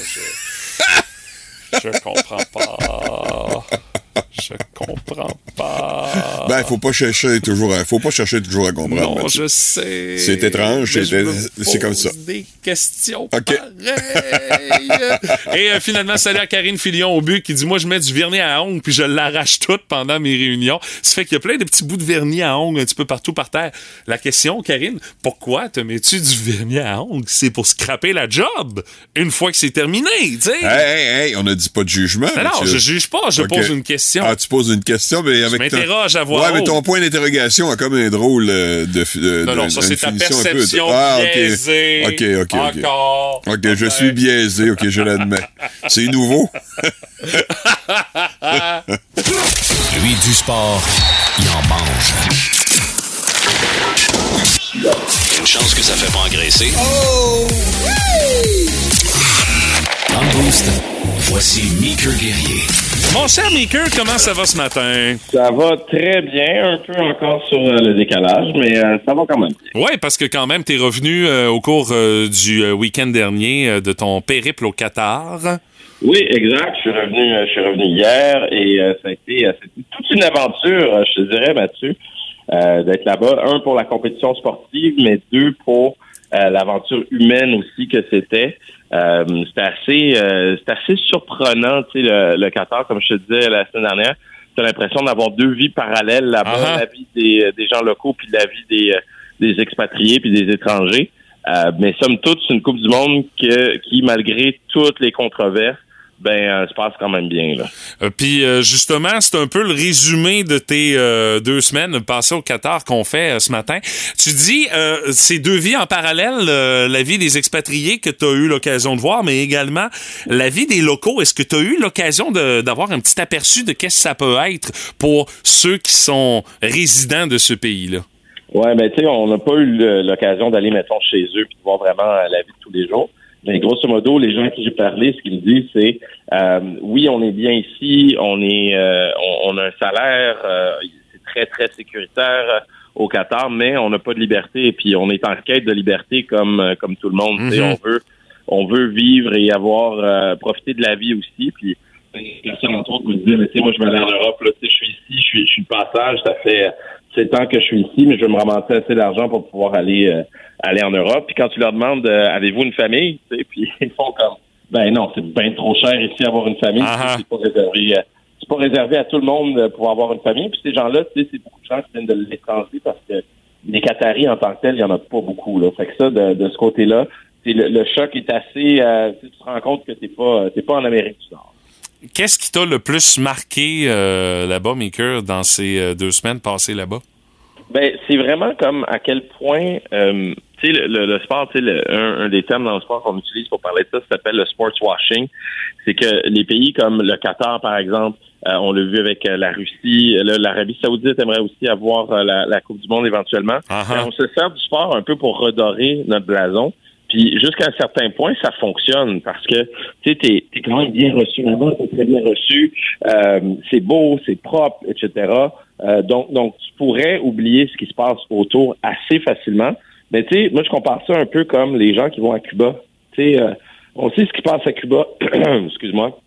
Speaker 1: je... comprends pas. Je comprends pas.
Speaker 8: Ben, faut pas chercher toujours à, faut pas chercher toujours à comprendre.
Speaker 1: non, je sais.
Speaker 8: C'est étrange, c'est- comme ça.
Speaker 1: des questions
Speaker 8: OK.
Speaker 1: Et euh, finalement, salut à Karine Filion au but qui dit Moi, je mets du vernis à ongles puis je l'arrache toute pendant mes réunions. Ça fait qu'il y a plein de petits bouts de vernis à ongles un petit peu partout par terre. La question, Karine, pourquoi te mets-tu du vernis à ongles? C'est pour scraper la job une fois que c'est terminé, tu sais.
Speaker 8: Hey, hey, hey, on ne dit pas de jugement.
Speaker 1: Mais non, je juge pas, je pose une question.
Speaker 8: Ah, tu poses une question, mais avec. ton-
Speaker 1: m'interroge à voix
Speaker 8: Ouais, mais ton point d'interrogation a comme un drôle euh, de. de
Speaker 1: non, non, ça, c'est ta perception
Speaker 8: Ah, ok.
Speaker 1: biaisée.
Speaker 8: Ok, ok, ok.
Speaker 1: Encore.
Speaker 8: Ok, je suis biaisé, ok, je l'admets. C'est nouveau.
Speaker 3: Lui du sport, il en mange. Une chance que ça fait pas engraisser. Dans le boost, Voici Meeker Guerrier.
Speaker 1: Mon cher Meeker, comment ça va ce matin?
Speaker 9: Ça va très bien, un peu encore sur euh, le décalage, mais euh, ça va quand même.
Speaker 1: Oui, parce que quand même, tu es revenu euh, au cours euh, du euh, week-end dernier euh, de ton périple au Qatar.
Speaker 9: Oui, exact. Je suis revenu, euh, je suis revenu hier et euh, ça a été, euh, c'était toute une aventure, euh, je te dirais, Mathieu, euh, d'être là-bas. Un pour la compétition sportive, mais deux pour euh, l'aventure humaine aussi que c'était. Euh, c'était assez, euh, c'était assez surprenant, tu sais, le, le Qatar, comme je te disais la semaine dernière. T'as l'impression d'avoir deux vies parallèles là-bas, la vie des, euh, des gens locaux puis la vie des, euh, des expatriés puis des étrangers. Euh, mais somme toute, c'est une Coupe du Monde que, qui, malgré toutes les controverses, ben, euh, se passe quand même bien. Là.
Speaker 1: Euh, Puis euh, justement, c'est un peu le résumé de tes euh, deux semaines passées au Qatar qu'on fait euh, ce matin. Tu dis euh, ces deux vies en parallèle, euh, la vie des expatriés que tu as eu l'occasion de voir, mais également la vie des locaux. Est-ce que tu as eu l'occasion de- d'avoir un petit aperçu de qu'est-ce que ça peut être pour ceux qui sont résidents de ce pays-là?
Speaker 9: Ouais, mais tu sais, on n'a pas eu l'occasion d'aller, mettons, chez eux puis de voir vraiment euh, la vie de tous les jours. Mais grosso modo, les gens à qui j'ai parlé, ce qu'ils me disent, c'est euh, oui, on est bien ici, on est, euh, on, on a un salaire, euh, c'est très très sécuritaire euh, au Qatar, mais on n'a pas de liberté et puis on est en quête de liberté comme euh, comme tout le monde.
Speaker 1: Mhm.
Speaker 9: On veut on veut vivre et avoir euh, profiter de la vie aussi. Puis personne entre autres me disait, mais tu sais, moi je vais aller en Europe, là, tu sais, je suis ici, je suis, je suis de passage, ça fait sept ans que je suis ici, mais je vais me ramasser assez d'argent pour pouvoir aller euh, aller en Europe. Puis quand tu leur demandes euh, avez-vous une famille, tu sais, puis ils font comme ben non, c'est bien trop cher ici avoir une famille,
Speaker 1: Ah ah.
Speaker 9: c'est pas réservé euh, c'est pas réservé à tout le monde euh, pour avoir une famille. Puis ces gens-là, tu sais, c'est beaucoup de gens qui viennent de l'étranger parce que les Qataris en tant que tels, il y en a pas beaucoup. Là. Fait que ça, de, de ce côté-là, c'est le, le choc est assez. euh, tu te rends compte que t'es pas t'es pas en Amérique du Nord.
Speaker 1: Qu'est-ce qui t'a le plus marqué euh, là-bas, Maker, dans ces euh, deux semaines passées là-bas?
Speaker 9: Ben, c'est vraiment comme à quel point, euh, tu sais, le, le- le sport, tu sais, un, un des termes dans le sport qu'on utilise pour parler de ça, ça s'appelle le sports washing. C'est que les pays comme le Qatar, par exemple, euh, on l'a vu avec euh, la Russie, l'Arabie Saoudite aimerait aussi avoir la, la Coupe du Monde éventuellement.
Speaker 1: Ah
Speaker 9: Ben, on se sert du sport un peu pour redorer notre blason. Puis jusqu'à un certain point, ça fonctionne parce que tu sais, t'es es quand même bien reçu là-bas, t'es très bien reçu, euh, c'est beau, c'est propre, etc. Euh, donc, donc tu pourrais oublier ce qui se passe autour assez facilement. Mais tu sais, moi je compare ça un peu comme les gens qui vont à Cuba. Tu sais, euh, on sait ce qui se passe à Cuba. Excuse-moi.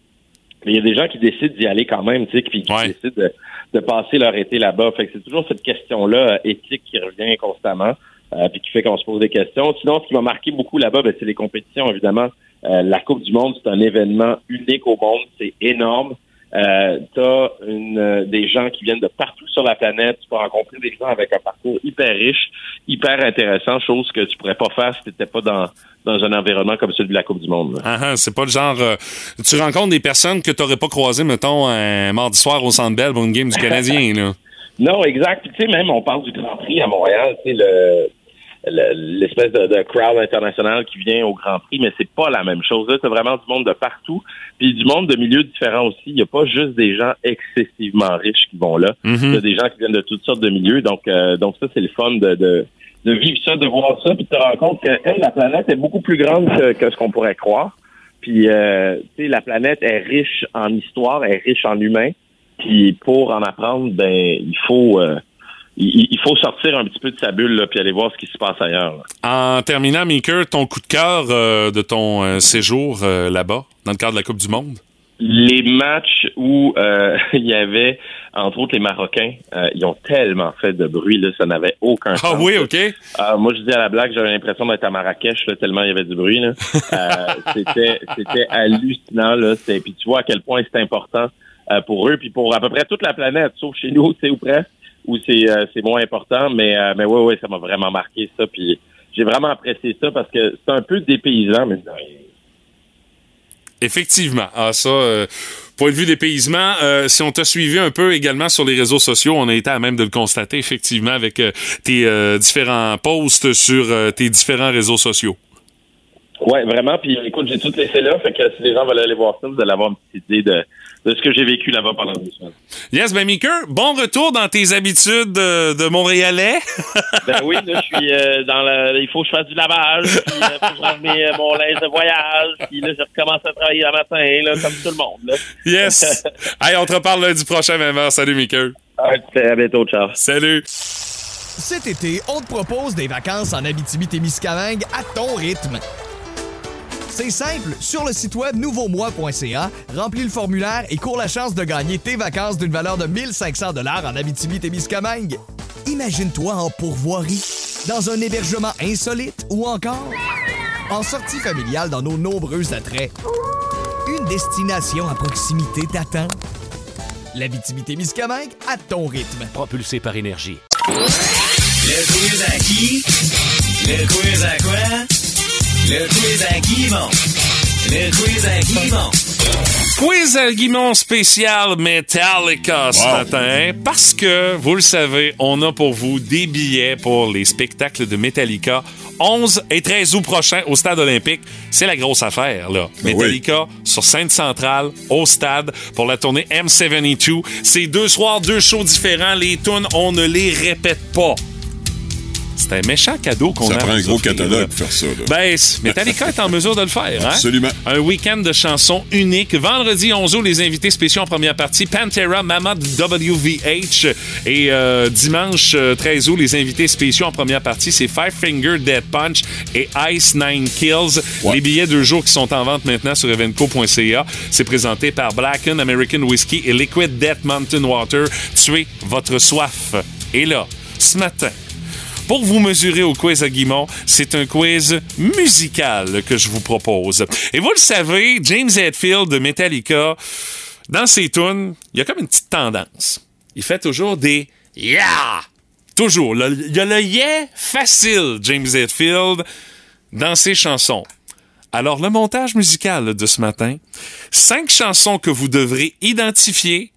Speaker 9: Mais il y a des gens qui décident d'y aller quand même, tu sais, qui, qui
Speaker 1: Ouais.
Speaker 9: décident de, de passer leur été là-bas. Fait que c'est toujours cette question-là euh, éthique qui revient constamment, euh, puis qui fait qu'on se pose des questions. Sinon, ce qui m'a marqué beaucoup là-bas, ben, c'est les compétitions, évidemment. Euh, la Coupe du Monde, c'est un événement unique au monde, c'est énorme. Euh, t'as une, euh, des gens qui viennent de partout sur la planète. Tu peux rencontrer des gens avec un parcours hyper riche, hyper intéressant, chose que tu pourrais pas faire si t'étais pas dans, dans un environnement comme celui de la Coupe du Monde.
Speaker 1: Ah, ah, c'est pas le genre. euh, tu rencontres des personnes que t'aurais pas croisées, mettons, un mardi soir au Centre Bell pour une game du Canadien, là.
Speaker 9: Non, exact. Puis, tu sais, même, on parle du Grand Prix à Montréal, tu sais, le- l'espèce de, de crowd international qui vient au Grand Prix, mais c'est pas la même chose. Là, c'est vraiment du monde de partout, puis du monde de milieux différents aussi. Il n'y a pas juste des gens excessivement riches qui vont là.
Speaker 1: Mhm.
Speaker 9: Il y a des gens qui viennent de toutes sortes de milieux. Donc, euh, donc ça, c'est le fun de, de, de vivre ça, de voir ça, puis de te rendre compte que hey, la planète est beaucoup plus grande que, que ce qu'on pourrait croire. Puis, euh, tu sais, la planète est riche en histoire, est riche en humains. Puis, pour en apprendre, ben, il faut, euh, il, faut sortir un petit peu de sa bulle, là, puis aller voir ce qui se passe ailleurs. là.
Speaker 1: En terminant, Maker, ton coup de cœur euh, de ton euh, séjour euh, là-bas, dans le cadre de la Coupe du Monde?
Speaker 9: Les matchs où il y avait, entre autres, les Marocains, ils ont tellement fait de bruit, là, ça n'avait aucun
Speaker 1: Ah
Speaker 9: sens.
Speaker 1: oui, OK.
Speaker 9: Ah, moi, je dis à la blague, j'avais l'impression d'être à Marrakech, là, tellement il y avait du bruit. Là. C'était, c'était hallucinant. Là. Puis tu vois à quel point c'est important pour eux, puis pour à peu près toute la planète, sauf chez nous, c'est ou presque, où c'est, euh, moins important. Mais, euh, mais oui, oui, ça m'a vraiment marqué ça. Puis j'ai vraiment apprécié ça parce que c'est un peu dépaysant, mais
Speaker 1: Effectivement. Ah, ça, euh, point de vue dépaysement, euh, si on t'a suivi un peu également sur les réseaux sociaux, on a été à même de le constater, effectivement, avec euh, tes euh, différents posts sur euh, tes différents réseaux sociaux.
Speaker 9: Ouais, vraiment. Puis écoute, j'ai tout laissé là. Fait que si les gens veulent aller voir ça, vous allez avoir une petite idée de, de ce que j'ai vécu là-bas pendant deux semaines.
Speaker 1: Yes, ben Meeker, bon retour dans tes habitudes de, de Montréalais.
Speaker 9: Ben oui, là, je suis euh, dans le. Il faut que je fasse du lavage, puis il faut que je range mes- mon linge de voyage, puis là, je recommence à travailler le matin, là, comme tout le monde. Là.
Speaker 1: yes. hey, on te reparle lundi prochain, même heure. Salut.
Speaker 9: Ouais, à bientôt, ciao.
Speaker 1: Salut.
Speaker 4: Cet été, on te propose des vacances en Abitibi-Témiscamingue à ton rythme. C'est simple, sur le site web nouveaumois.ca, remplis le formulaire et cours la chance de gagner tes vacances d'une valeur de 1500 dollars en Abitibi-Témiscamingue. Imagine-toi en pourvoirie, dans un hébergement insolite ou encore en sortie familiale dans nos nombreux attraits. Une destination à proximité t'attend. L'Abitibi-Témiscamingue à ton rythme.
Speaker 3: Propulsé par énergie.
Speaker 6: Le quiz à qui? Le quiz à quoi? Le quiz à qui, bon? Le quiz à qui, bon?
Speaker 1: Quiz à Guimont spécial Metallica ce matin parce que, vous le savez, on a pour vous des billets pour les spectacles de Metallica 11 et 13 août prochain au Stade olympique. C'est la grosse affaire, là.
Speaker 8: Ben
Speaker 1: Metallica sur scène centrale au stade pour la tournée M72. C'est deux soirs, deux shows différents. Les tunes, on ne les répète pas. C'est un méchant cadeau qu'on a.
Speaker 8: Ça prend un gros catalogue pour faire ça. Là.
Speaker 1: Ben, Metallica est en mesure de le faire. Hein?
Speaker 8: Absolument.
Speaker 1: Un week-end de chansons uniques. Vendredi 11 août, les invités spéciaux en première partie, Pantera, Mammoth WVH. Et euh, dimanche euh, 13 août, les invités spéciaux en première partie, c'est Five Finger Dead Punch et Ice Nine Kills.
Speaker 8: Ouais.
Speaker 1: Les billets deux jours qui sont en vente maintenant sur evenco.ca. C'est présenté par Blacken American Whiskey et Liquid Death Mountain Water. Tuez votre soif. Et là, ce matin, pour vous mesurer au quiz à Guimont, c'est un quiz musical que je vous propose. Et vous le savez, James Hetfield de Metallica, dans ses tunes, il y a comme une petite tendance. Il fait toujours des yeah! Toujours. Il y a le yeah facile, James Hetfield, dans ses chansons. Alors, le montage musical de ce matin, cinq chansons que vous devrez identifier,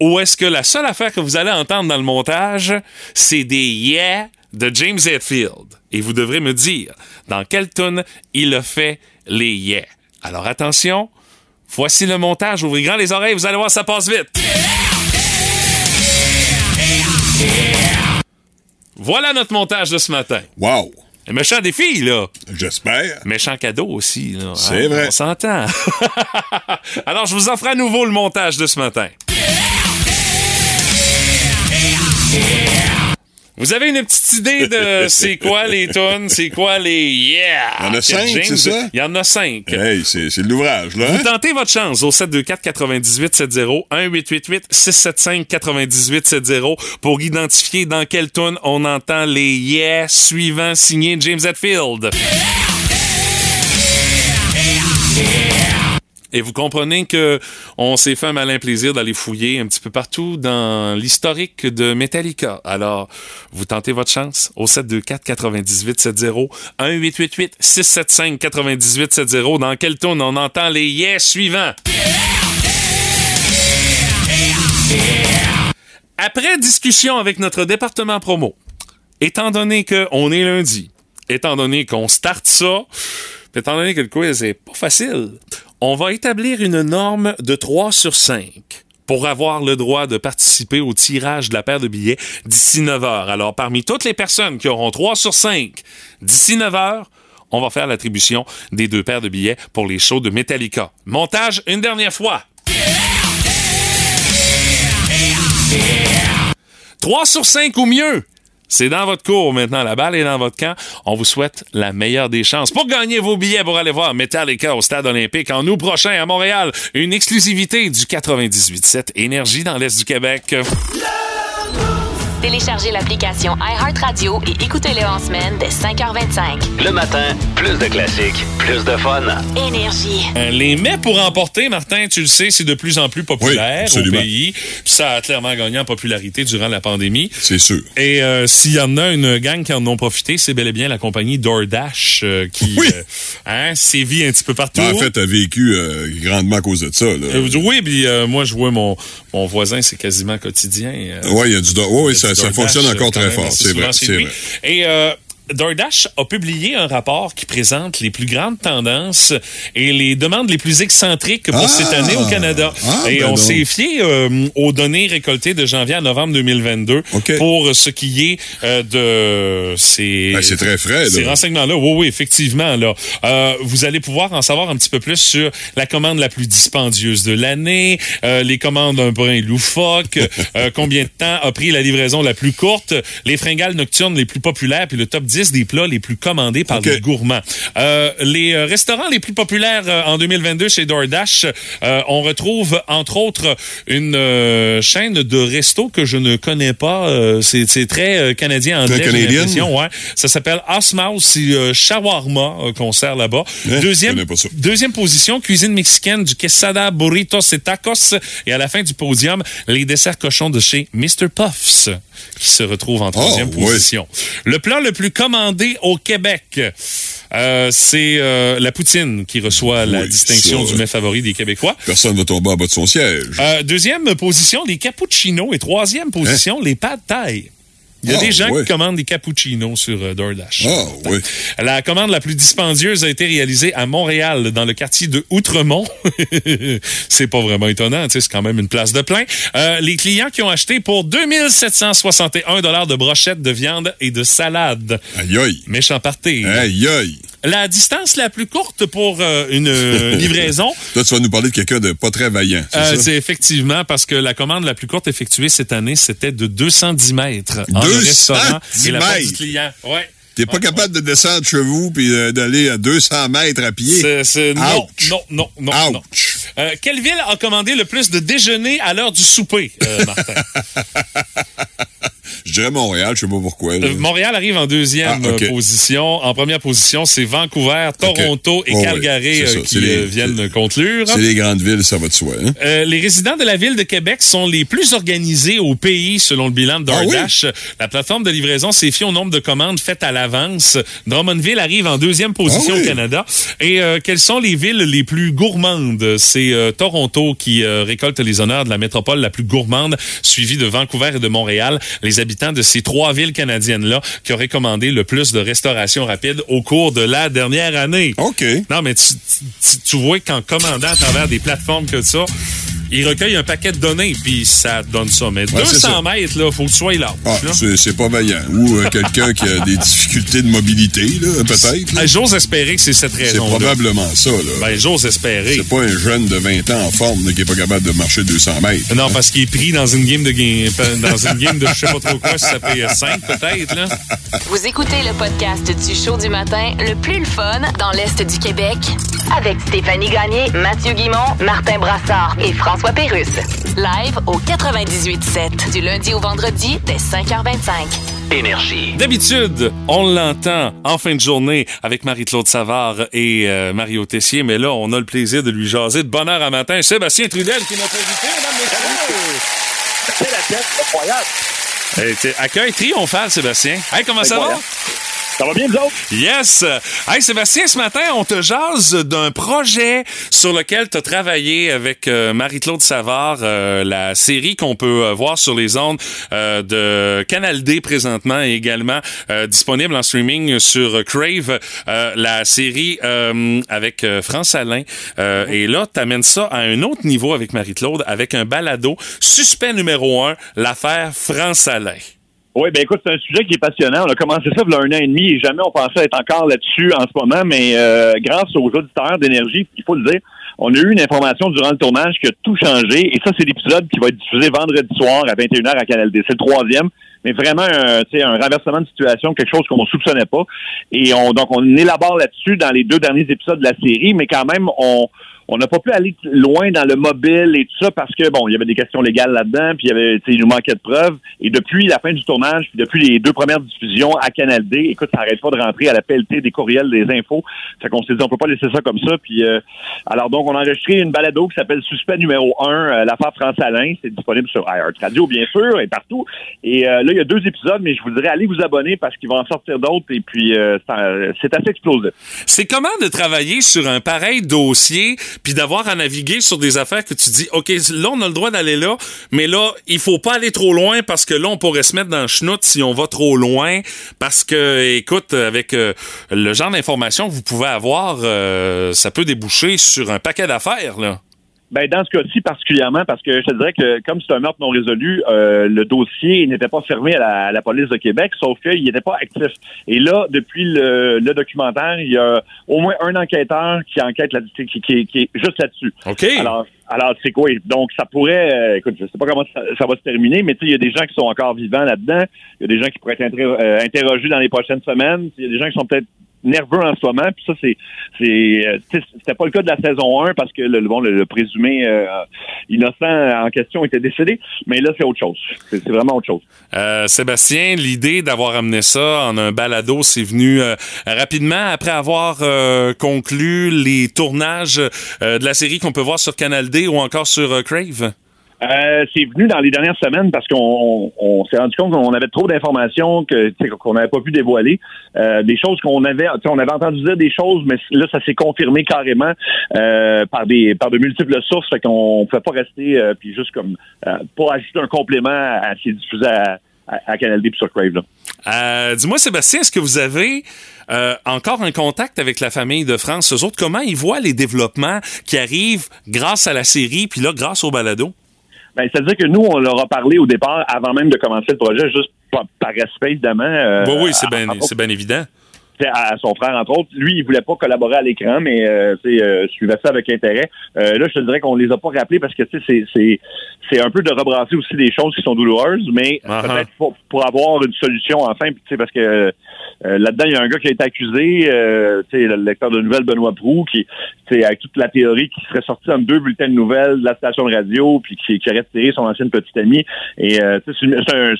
Speaker 1: ou est-ce que la seule affaire que vous allez entendre dans le montage, c'est des yeah de James Hetfield? Et vous devrez me dire dans quelle tune il a fait les yeah. Alors attention, voici le montage. Ouvrez grand les oreilles, vous allez voir, ça passe vite. Voilà notre montage de ce matin.
Speaker 8: Wow!
Speaker 1: Un méchant défi, là.
Speaker 8: J'espère.
Speaker 1: Méchant cadeau aussi. là.
Speaker 8: C'est
Speaker 1: Hein,
Speaker 8: vrai.
Speaker 1: On s'entend. Alors, je vous offre à nouveau le montage de ce matin. Vous avez une petite idée de c'est quoi les tunes, c'est quoi les yeah?
Speaker 8: Il y en a cinq,
Speaker 1: James-
Speaker 8: c'est ça?
Speaker 1: Il y en a cinq.
Speaker 8: Hey, c'est l'ouvrage, là.
Speaker 1: Vous
Speaker 8: hein?
Speaker 1: tentez votre chance au 724 98 70 1 888 675 98 70 pour identifier dans quelle tune on entend les yeah suivants signés James Hetfield. Et vous comprenez que on s'est fait un malin plaisir d'aller fouiller un petit peu partout dans l'historique de Metallica. Alors, vous tentez votre chance au 724 98 70 1 888 675 98 70 dans quel tune on entend les yes suivants? Après discussion avec notre département promo, étant donné qu'on est lundi, étant donné qu'on starte ça, étant donné que le quiz est pas facile, on va établir une norme de 3 sur 5 pour avoir le droit de participer au tirage de la paire de billets d'ici 9 heures. Alors, parmi toutes les personnes qui auront 3 sur 5 d'ici 9 heures, on va faire l'attribution des deux paires de billets pour les shows de Metallica. Montage une dernière fois. 3 sur 5 ou mieux. C'est dans votre cours maintenant. La balle est dans votre camp. On vous souhaite la meilleure des chances pour gagner vos billets pour aller voir Metallica au Stade olympique en août prochain à Montréal. Une exclusivité du 98.7 Énergie dans l'Est du Québec.
Speaker 2: Téléchargez l'application iHeartRadio et écoutez-le en semaine dès 5h25.
Speaker 3: Le matin, plus de classiques, plus de fun.
Speaker 2: Énergie.
Speaker 1: Euh, Les mets pour emporter, Martin, tu le sais, c'est de plus en plus populaire
Speaker 8: Oui,
Speaker 1: au pays. Puis ça a clairement gagné en popularité durant la pandémie.
Speaker 8: C'est sûr.
Speaker 1: Et euh, s'il y en a une gang qui en ont profité, c'est bel et bien la compagnie DoorDash euh, qui
Speaker 8: Oui.
Speaker 1: euh, hein, sévit un petit peu partout.
Speaker 8: Ben, en fait, t'as vécu euh, grandement à cause de ça. Là.
Speaker 1: Euh, oui, puis euh, moi, je vois mon, mon voisin, c'est quasiment quotidien. euh,
Speaker 8: Ouais, il y a du. do- Ouais, oui,
Speaker 1: du
Speaker 8: ça, fonctionne
Speaker 1: euh,
Speaker 8: encore
Speaker 1: quand
Speaker 8: très fort. C'est vrai. vrai.
Speaker 1: Et euh, DoorDash a publié un rapport qui présente les plus grandes tendances et les demandes les plus excentriques pour
Speaker 8: Ah!
Speaker 1: cette année au Canada.
Speaker 8: Ah,
Speaker 1: et
Speaker 8: ben
Speaker 1: on
Speaker 8: donc.
Speaker 1: s'est fié euh, aux données récoltées de janvier à novembre 2022
Speaker 8: OK.
Speaker 1: pour ce qui est euh, de ces,
Speaker 8: Ben, c'est très frais, là.
Speaker 1: ces renseignements-là. Oui, oui, effectivement. Là, Euh, vous allez pouvoir en savoir un petit peu plus sur la commande la plus dispendieuse de l'année, les commandes un brin loufoque, combien de temps a pris la livraison la plus courte, les fringales nocturnes les plus populaires, puis le top 10 des plats les plus commandés par les gourmands. Euh, les euh, restaurants les plus populaires euh, en 2022 chez DoorDash, euh, on retrouve entre autres une euh, chaîne de restos que je ne connais pas. C'est très canadien anglais. Ouais. Ça s'appelle Osmouse, c'est shawarma qu'on sert là-bas.
Speaker 8: Je
Speaker 1: deuxième, position, cuisine mexicaine du quesada, burritos et tacos. Et à la fin du podium, les desserts cochons de chez Mr. Puffs qui se retrouvent en troisième
Speaker 8: oui.
Speaker 1: position. Le plat le plus commandé au Québec, euh, c'est euh, la poutine qui reçoit la distinction
Speaker 8: ça,
Speaker 1: du mets favori des Québécois.
Speaker 8: Personne ne va tomber en bas de son siège.
Speaker 1: Euh, deuxième position, les cappuccinos. Et troisième position, les pâtes taille. Il y a
Speaker 8: Ah,
Speaker 1: des gens qui commandent des cappuccinos sur euh, DoorDash.
Speaker 8: Ah, oui.
Speaker 1: La commande la plus dispendieuse a été réalisée à Montréal, dans le quartier de Outremont. c'est pas vraiment étonnant, tu sais, c'est quand même une place de plein. Euh, les clients qui ont acheté pour 2761 dollars de brochettes de viande et de salade.
Speaker 8: Aïe, aïe.
Speaker 1: Méchant party.
Speaker 8: Aïe, aïe.
Speaker 1: La distance la plus courte pour euh, une euh, livraison,
Speaker 8: Toi, tu vas nous parler de quelqu'un de pas très vaillant, c'est
Speaker 1: euh, c'est effectivement parce que la commande la plus courte effectuée cette année, c'était de 210 mètres. entre le
Speaker 8: 210
Speaker 1: restaurant et la porte du
Speaker 8: mètres?
Speaker 1: client. Ouais.
Speaker 8: T'es pas capable de descendre chez vous puis d'aller à 200 mètres à pied?
Speaker 1: Non, non, non, non, non.
Speaker 8: Ouch.
Speaker 1: Euh, quelle ville a commandé le plus de déjeuner à l'heure du souper, euh, Martin?
Speaker 8: Je dirais Montréal, je sais pas pourquoi. là.
Speaker 1: Euh, Montréal arrive en deuxième
Speaker 8: Ah,
Speaker 1: position. En première position, c'est Vancouver, Toronto et
Speaker 8: Oh,
Speaker 1: Calgary
Speaker 8: ça.
Speaker 1: qui
Speaker 8: les-
Speaker 1: viennent conclure.
Speaker 8: C'est les grandes villes, ça va de soi. Hein?
Speaker 1: Euh, les résidents de la ville de Québec sont les plus organisés au pays selon le bilan de
Speaker 8: Ah oui?
Speaker 1: DoorDash. La plateforme de livraison s'est fiée au nombre de commandes faites à l'avance. Drummondville arrive en deuxième position
Speaker 8: Ah oui?
Speaker 1: au Canada. Et euh, quelles sont les villes les plus gourmandes? C'est euh, Toronto qui euh, récolte les honneurs de la métropole la plus gourmande, suivie de Vancouver et de Montréal. Les habitants de ces trois villes canadiennes-là qui auraient commandé le plus de restauration rapide au cours de la dernière année.
Speaker 8: OK.
Speaker 1: Non, mais tu, tu, tu vois qu'en commandant à travers des plateformes que ça, ils recueillent un paquet de données, puis ça donne ça. Mais
Speaker 8: Ouais, c'est
Speaker 1: 200
Speaker 8: ça.
Speaker 1: mètres, là, faut que tu sois là.
Speaker 8: Ah,
Speaker 1: là.
Speaker 8: c'est c'est pas vaillant. Ou euh, quelqu'un qui a des difficultés de mobilité, là, peut-être.
Speaker 1: Ah, J'ose espérer que c'est cette
Speaker 8: C'est
Speaker 1: raison-là.
Speaker 8: probablement ça. Là.
Speaker 1: Ben, j'ose espérer.
Speaker 8: c'est pas un jeune de 20 ans en forme là, qui est pas capable de marcher 200 mètres.
Speaker 1: Non, parce qu'il est pris dans une game de game, dans une game de je sais pas trop quoi, ça s'appelle 5 peut-être, là.
Speaker 2: Vous écoutez le podcast du show du matin le plus le fun dans l'Est du Québec avec Stéphanie Gagné, Mathieu Guimont, Martin Brassard et François Pérusse. Live au 98.7 du lundi au vendredi dès 5h25.
Speaker 3: Énergie.
Speaker 1: D'habitude, on l'entend en fin de journée avec Marie-Claude Savard et euh, Mario Tessier, mais là, on a le plaisir de lui jaser de bonne heure à matin. Sébastien Trudel qui est notre invité, mesdames, messieurs.
Speaker 10: C'est la tête, incroyable.
Speaker 1: Hey, accueil triomphal, Sébastien? Hey, comment ça va?
Speaker 10: Ça va bien, vous autres?
Speaker 1: Yes! Hey, Sébastien, ce matin, on te jase d'un projet sur lequel tu as travaillé avec euh, Marie-Claude Savard, euh, la série qu'on peut euh, voir sur les ondes euh, de Canal D présentement et également euh, disponible en streaming sur Crave, euh, la série euh, avec France Alain. Euh, et là, tu amènes ça à un autre niveau avec Marie-Claude, avec un balado suspect numéro un, l'affaire France Alain.
Speaker 10: Oui, ben écoute, c'est un sujet qui est passionnant. On a commencé ça il y a un an et demi et jamais on pensait être encore là-dessus en ce moment, mais euh, grâce aux auditeurs d'énergie, il faut le dire, on a eu une information durant le tournage qui a tout changé et ça, c'est l'épisode qui va être diffusé vendredi soir à 21h à Canal D. C'est le troisième, mais vraiment un, sais, un renversement de situation, quelque chose qu'on ne soupçonnait pas. Et on, donc, on élabore là-dessus dans les deux derniers épisodes de la série, mais quand même, on on n'a pas pu aller loin dans le mobile et tout ça parce que bon, il y avait des questions légales là-dedans, puis il y avait, il nous manquait de preuves. Et depuis la fin du tournage, puis depuis les deux premières diffusions à Canal D, écoute, ça arrête pas de rentrer à la pelletée des courriels, des infos. Fait qu'on s'est dit, on peut pas laisser ça comme ça. Puis euh, alors donc, on a enregistré une balado qui s'appelle Suspect numéro 1, l'affaire France Alain. C'est disponible sur Radio, bien sûr, et partout. Et euh, là, il y a deux épisodes, mais je vous dirais, allez vous abonner parce qu'il va en sortir d'autres. Et puis, euh, un- c'est assez explosif.
Speaker 1: C'est comment de travailler sur un pareil dossier, puis d'avoir à naviguer sur des affaires que tu dis, OK, là, on a le droit d'aller là, mais là, il faut pas aller trop loin parce que là, on pourrait se mettre dans le schnout si on va trop loin. Parce que, écoute, avec euh, le genre d'informations que vous pouvez avoir, euh, ça peut déboucher sur un paquet d'affaires, là.
Speaker 10: Ben, dans ce cas-ci particulièrement, parce que je te dirais que comme c'est un meurtre non résolu, euh, le dossier n'était pas fermé à la, à la police de Québec, sauf qu'il n'était pas actif. Et là, depuis le, le documentaire, il y a au moins un enquêteur qui enquête là, qui, qui, qui, est juste là-dessus.
Speaker 1: OK.
Speaker 10: Alors, alors c'est quoi? Donc, ça pourrait, euh, écoute, je sais pas comment ça, ça va se terminer, mais tu sais, il y a des gens qui sont encore vivants là-dedans. Il y a des gens qui pourraient être euh, interrogés dans les prochaines semaines. Il y a des gens qui sont peut-être nerveux en ce moment. Puis ça, c'est, c'est, euh, c'était pas le cas de la saison 1 parce que le, bon, le, le présumé euh, innocent en question était décédé. Mais là, c'est autre chose. C'est, vraiment autre chose.
Speaker 1: Euh, Sébastien, l'idée d'avoir amené ça en un balado, c'est venu euh, rapidement après avoir euh, conclu les tournages euh, de la série qu'on peut voir sur Canal D ou encore sur Crave?
Speaker 10: Euh, c'est venu dans les dernières semaines parce qu'on on, on s'est rendu compte qu'on avait trop d'informations que qu'on n'avait pas pu dévoiler. Euh, des choses qu'on avait, on avait entendu dire des choses, mais là ça s'est confirmé carrément euh, par des par de multiples sources. Fait qu'on pouvait pas rester euh, puis juste comme euh, pas ajouter un complément à ce qui est diffusé à, à, Canal D sur Crave.
Speaker 1: Euh, Dis-moi, Sébastien, est-ce que vous avez euh, encore un contact avec la famille de France? Eux autres, comment ils voient les développements qui arrivent grâce à la série, puis là, grâce au balado?
Speaker 10: Ben, c'est-à-dire que nous, on leur a parlé au départ, avant même de commencer le projet, juste par, par respect, évidemment. euh,
Speaker 1: oui, oui, c'est
Speaker 10: à-
Speaker 1: bien
Speaker 10: à-
Speaker 1: c'est bien évident.
Speaker 10: À son frère, entre autres. Lui, il voulait pas collaborer à l'écran, mais euh, euh, suivait ça avec intérêt. Euh, là, je te dirais qu'on les a pas rappelés parce que c'est- un peu de rebrasser aussi des choses qui sont douloureuses, mais
Speaker 1: Uh-huh.
Speaker 10: peut-être pour, pour avoir une solution enfin. Sais, parce que euh, là-dedans, il y a un gars qui a été accusé, euh, tu sais, le lecteur de nouvelles Benoît Prou, qui, avec toute la théorie qui serait sorti en deux bulletins de nouvelles de la station de radio, puis qui, qui aurait tiré son ancienne petite amie. Et euh, tu sais, c'est une,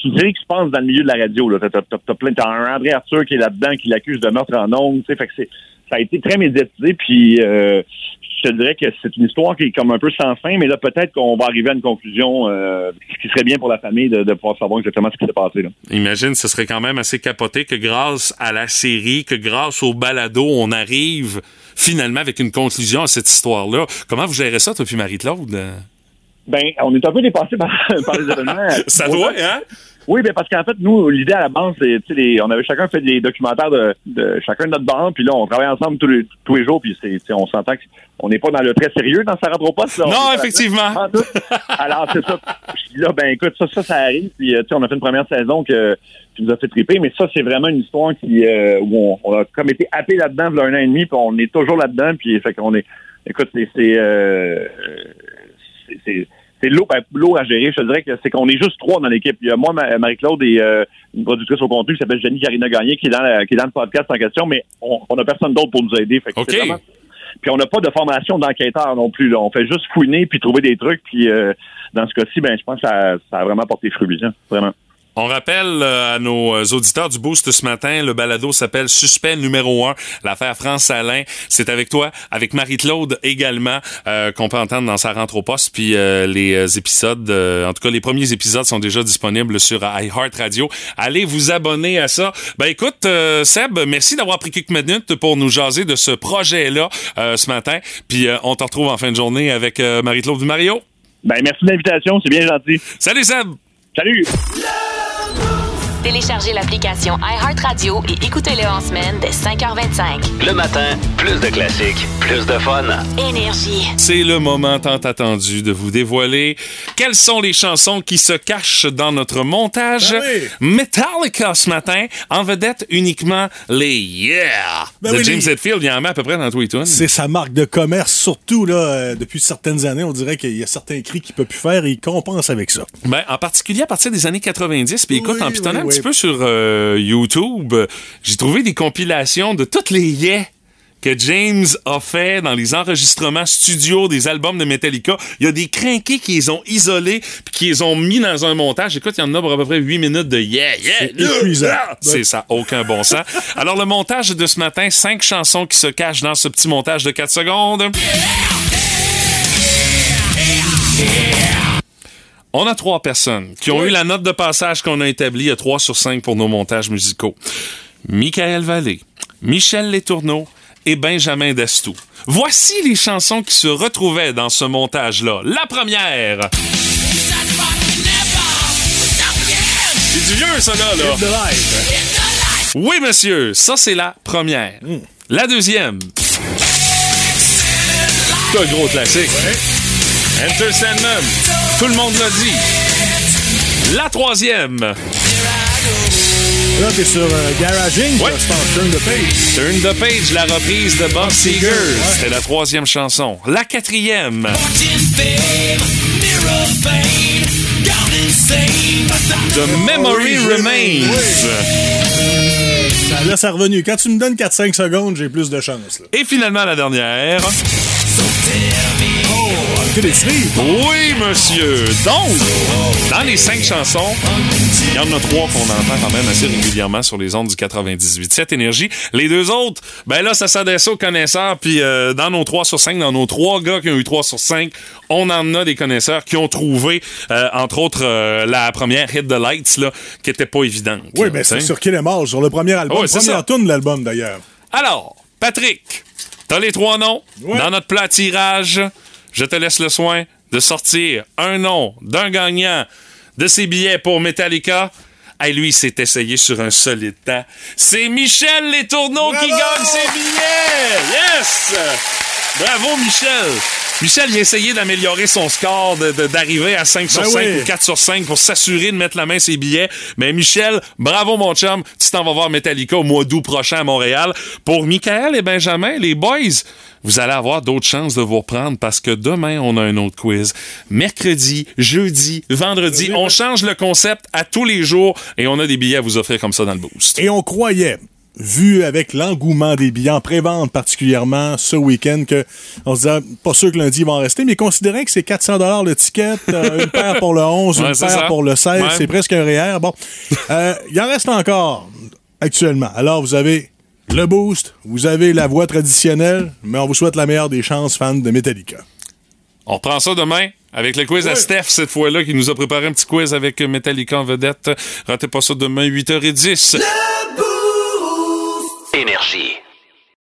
Speaker 10: une série qui se passe dans le milieu de la radio. Là. T'as, plein, t'as un André Arthur qui est là-dedans, qui l'accuse de meurtre en ondes. Fait que ça a été très médiatisé. Puis euh, je te dirais que c'est une histoire qui est comme un peu sans fin, mais là peut-être qu'on va arriver à une conclusion, euh, qui serait bien pour la famille de, de pouvoir savoir exactement ce qui s'est passé. Là.
Speaker 1: Imagine, ce serait quand même assez capoté que grâce à la série, que grâce au balado, on arrive finalement avec une conclusion à cette histoire-là. Comment vous gérez ça, toi puis Marie-Claude?
Speaker 10: Ben, on est un peu dépassé par, par les événements.
Speaker 1: Ça doit, hein?
Speaker 10: Oui, ben parce qu'en fait, nous, l'idée à la base, c'est, tu sais, les- on avait chacun fait des documentaires de, de chacun de notre bande, puis là, on travaille ensemble tous les, tous les jours, puis c'est, on s'entend qu'on n'est pas dans le très sérieux dans poste. là. On
Speaker 1: Non,
Speaker 10: pas
Speaker 1: effectivement.
Speaker 10: Pas. Alors, c'est ça. Puis là, ben écoute, ça, ça, ça arrive, puis euh, tu sais, on a fait une première saison que, qui nous a fait triper, mais ça, c'est vraiment une histoire qui, euh, où on, on a comme été happé là-dedans, il y a un an et demi, puis on est toujours là-dedans, puis fait qu'on est, écoute, c'est, c'est, euh, c'est- c'est c'est lourd, ben, à gérer. Je te dirais que c'est qu'on est juste trois dans l'équipe. Il y a moi, Ma- Marie-Claude et euh, une productrice au contenu qui s'appelle Jenny Carina Gagné qui est dans la- qui est dans le podcast en question, mais on, on a personne d'autre pour nous aider. Fait que
Speaker 1: OK.
Speaker 10: c'est vraiment- Puis on n'a pas de formation d'enquêteur non plus. Là. On fait juste fouiner puis trouver des trucs. Puis euh, dans ce cas-ci, ben je pense que ça, ça a vraiment porté fruit, hein, vraiment.
Speaker 1: On rappelle euh, à nos euh, auditeurs du Boost ce matin, le balado s'appelle Suspect numéro 1, l'affaire France Alain. C'est avec toi, avec Marie-Claude également, euh, qu'on peut entendre dans sa rentre au poste. Puis euh, les épisodes, euh, en tout cas les premiers épisodes sont déjà disponibles sur iHeartRadio. Allez vous abonner à ça. Ben écoute, Seb, merci d'avoir pris quelques minutes pour nous jaser de ce projet-là ce matin. Puis on te retrouve en fin de journée avec Marie-Claude du Mario.
Speaker 10: Ben merci de l'invitation, c'est bien gentil.
Speaker 1: Salut Seb!
Speaker 10: Salut!
Speaker 2: Téléchargez l'application iHeartRadio et écoutez-le en semaine dès 5h25.
Speaker 3: Le matin, plus de classiques, plus de fun.
Speaker 2: Énergie.
Speaker 1: C'est le moment tant attendu de vous dévoiler quelles sont les chansons qui se cachent dans notre montage.
Speaker 11: Ben oui.
Speaker 1: Metallica ce matin, en vedette uniquement les Yeah
Speaker 11: Ben
Speaker 1: de
Speaker 11: oui,
Speaker 1: James Hetfield. Il y en met à peu près dans tous les tunes.
Speaker 11: C'est sa marque de commerce, surtout là, euh, depuis certaines années. On dirait qu'il y a certains cris qu'il peut plus faire et il compense avec ça.
Speaker 1: Ben, en particulier à partir des années 90. Puis écoute,
Speaker 11: Oui,
Speaker 1: en pitonnant petit peu sur euh, YouTube, euh, j'ai trouvé des compilations de toutes les Yeah que James a fait dans les enregistrements studio des albums de Metallica. Il y a des crinqués qui les ont isolés puis qui les ont mis dans un montage. Écoute, il y en a pour à peu près 8 minutes de yeah, yeah,
Speaker 11: C'est
Speaker 1: yeah,
Speaker 11: épuisant.
Speaker 1: yeah. C'est ça, aucun bon sens. Alors, le montage de ce matin, cinq chansons qui se cachent dans ce petit montage de 4 secondes. On a trois personnes qui ont eu la note de passage qu'on a établie à 3 sur 5 pour nos montages musicaux. Michael Vallée, Michel Létourneau et Benjamin Dastou. Voici les chansons qui se retrouvaient dans ce montage-là. La première. C'est du vieux, ça, là. Oui, monsieur, ça, c'est la première. La deuxième. C'est un gros classique. Enter Sandman. Tout le monde l'a dit. La troisième.
Speaker 11: Là, t'es sur euh, Garaging,
Speaker 1: Ouais.
Speaker 11: ça, Turn the Page.
Speaker 1: Turn the Page, la reprise de Bob Seger. C'était la troisième chanson. La quatrième. The Memory Remains.
Speaker 11: Ça, là, c'est revenu. Quand tu me donnes 4-5 secondes, j'ai plus de chance. Là.
Speaker 1: Et finalement, la dernière.
Speaker 11: Que des séries.
Speaker 1: Oui, monsieur. Donc, dans les cinq chansons, il y en a trois qu'on entend quand même assez régulièrement sur les ondes du 98. Cette énergie. Les deux autres, ben là, ça s'adresse aux connaisseurs. Puis euh, dans nos 3 sur 5, dans nos trois gars qui ont eu 3 sur 5, on en a des connaisseurs qui ont trouvé, euh, entre autres, euh, la première Hit the Lights, là, qui était pas évidente.
Speaker 11: Oui, ben c'est sur Kill Em All, sur le premier album.
Speaker 1: C'est
Speaker 11: première
Speaker 1: ça.
Speaker 11: tune de l'album, d'ailleurs.
Speaker 1: Alors, Patrick, t'as les trois noms
Speaker 11: Ouais.
Speaker 1: dans notre plat tirage. Je te laisse le soin de sortir un nom d'un gagnant de ses billets pour Metallica. Hey, lui, il s'est essayé sur un solide temps. C'est Michel Les Tourneaux qui gagne ses billets! Yes! Bravo, Michel! Michel, il a essayé d'améliorer son score, d'arriver à 5 sur
Speaker 11: Ben
Speaker 1: 5
Speaker 11: oui.
Speaker 1: ou 4 sur 5 pour s'assurer de mettre la main sur ses billets. Mais Michel, bravo mon chum, tu t'en vas voir Metallica au mois d'août prochain à Montréal. Pour Michael et Benjamin, les boys, vous allez avoir d'autres chances de vous reprendre parce que demain, on a un autre quiz. Mercredi, jeudi, vendredi, on change le concept à tous les jours et on a des billets à vous offrir comme ça dans le boost.
Speaker 11: Et on croyait, vu avec l'engouement des billets en pré-vente particulièrement ce week-end, que on se disait, pas sûr que lundi ils vont en rester, mais considérant que c'est 400 le ticket, euh, une paire pour le 11,
Speaker 1: Ouais,
Speaker 11: une paire
Speaker 1: ça.
Speaker 11: pour le 16,
Speaker 1: Ouais.
Speaker 11: c'est presque un REER. Bon, Euh, il en reste encore actuellement. Alors, vous avez le boost, vous avez la voix traditionnelle, mais on vous souhaite la meilleure des chances, fans de Metallica.
Speaker 1: On reprend ça demain avec le quiz à Steph, cette fois-là, qui nous a préparé un petit quiz avec Metallica en vedette. Ratez pas ça demain, 8h10.
Speaker 3: Énergie.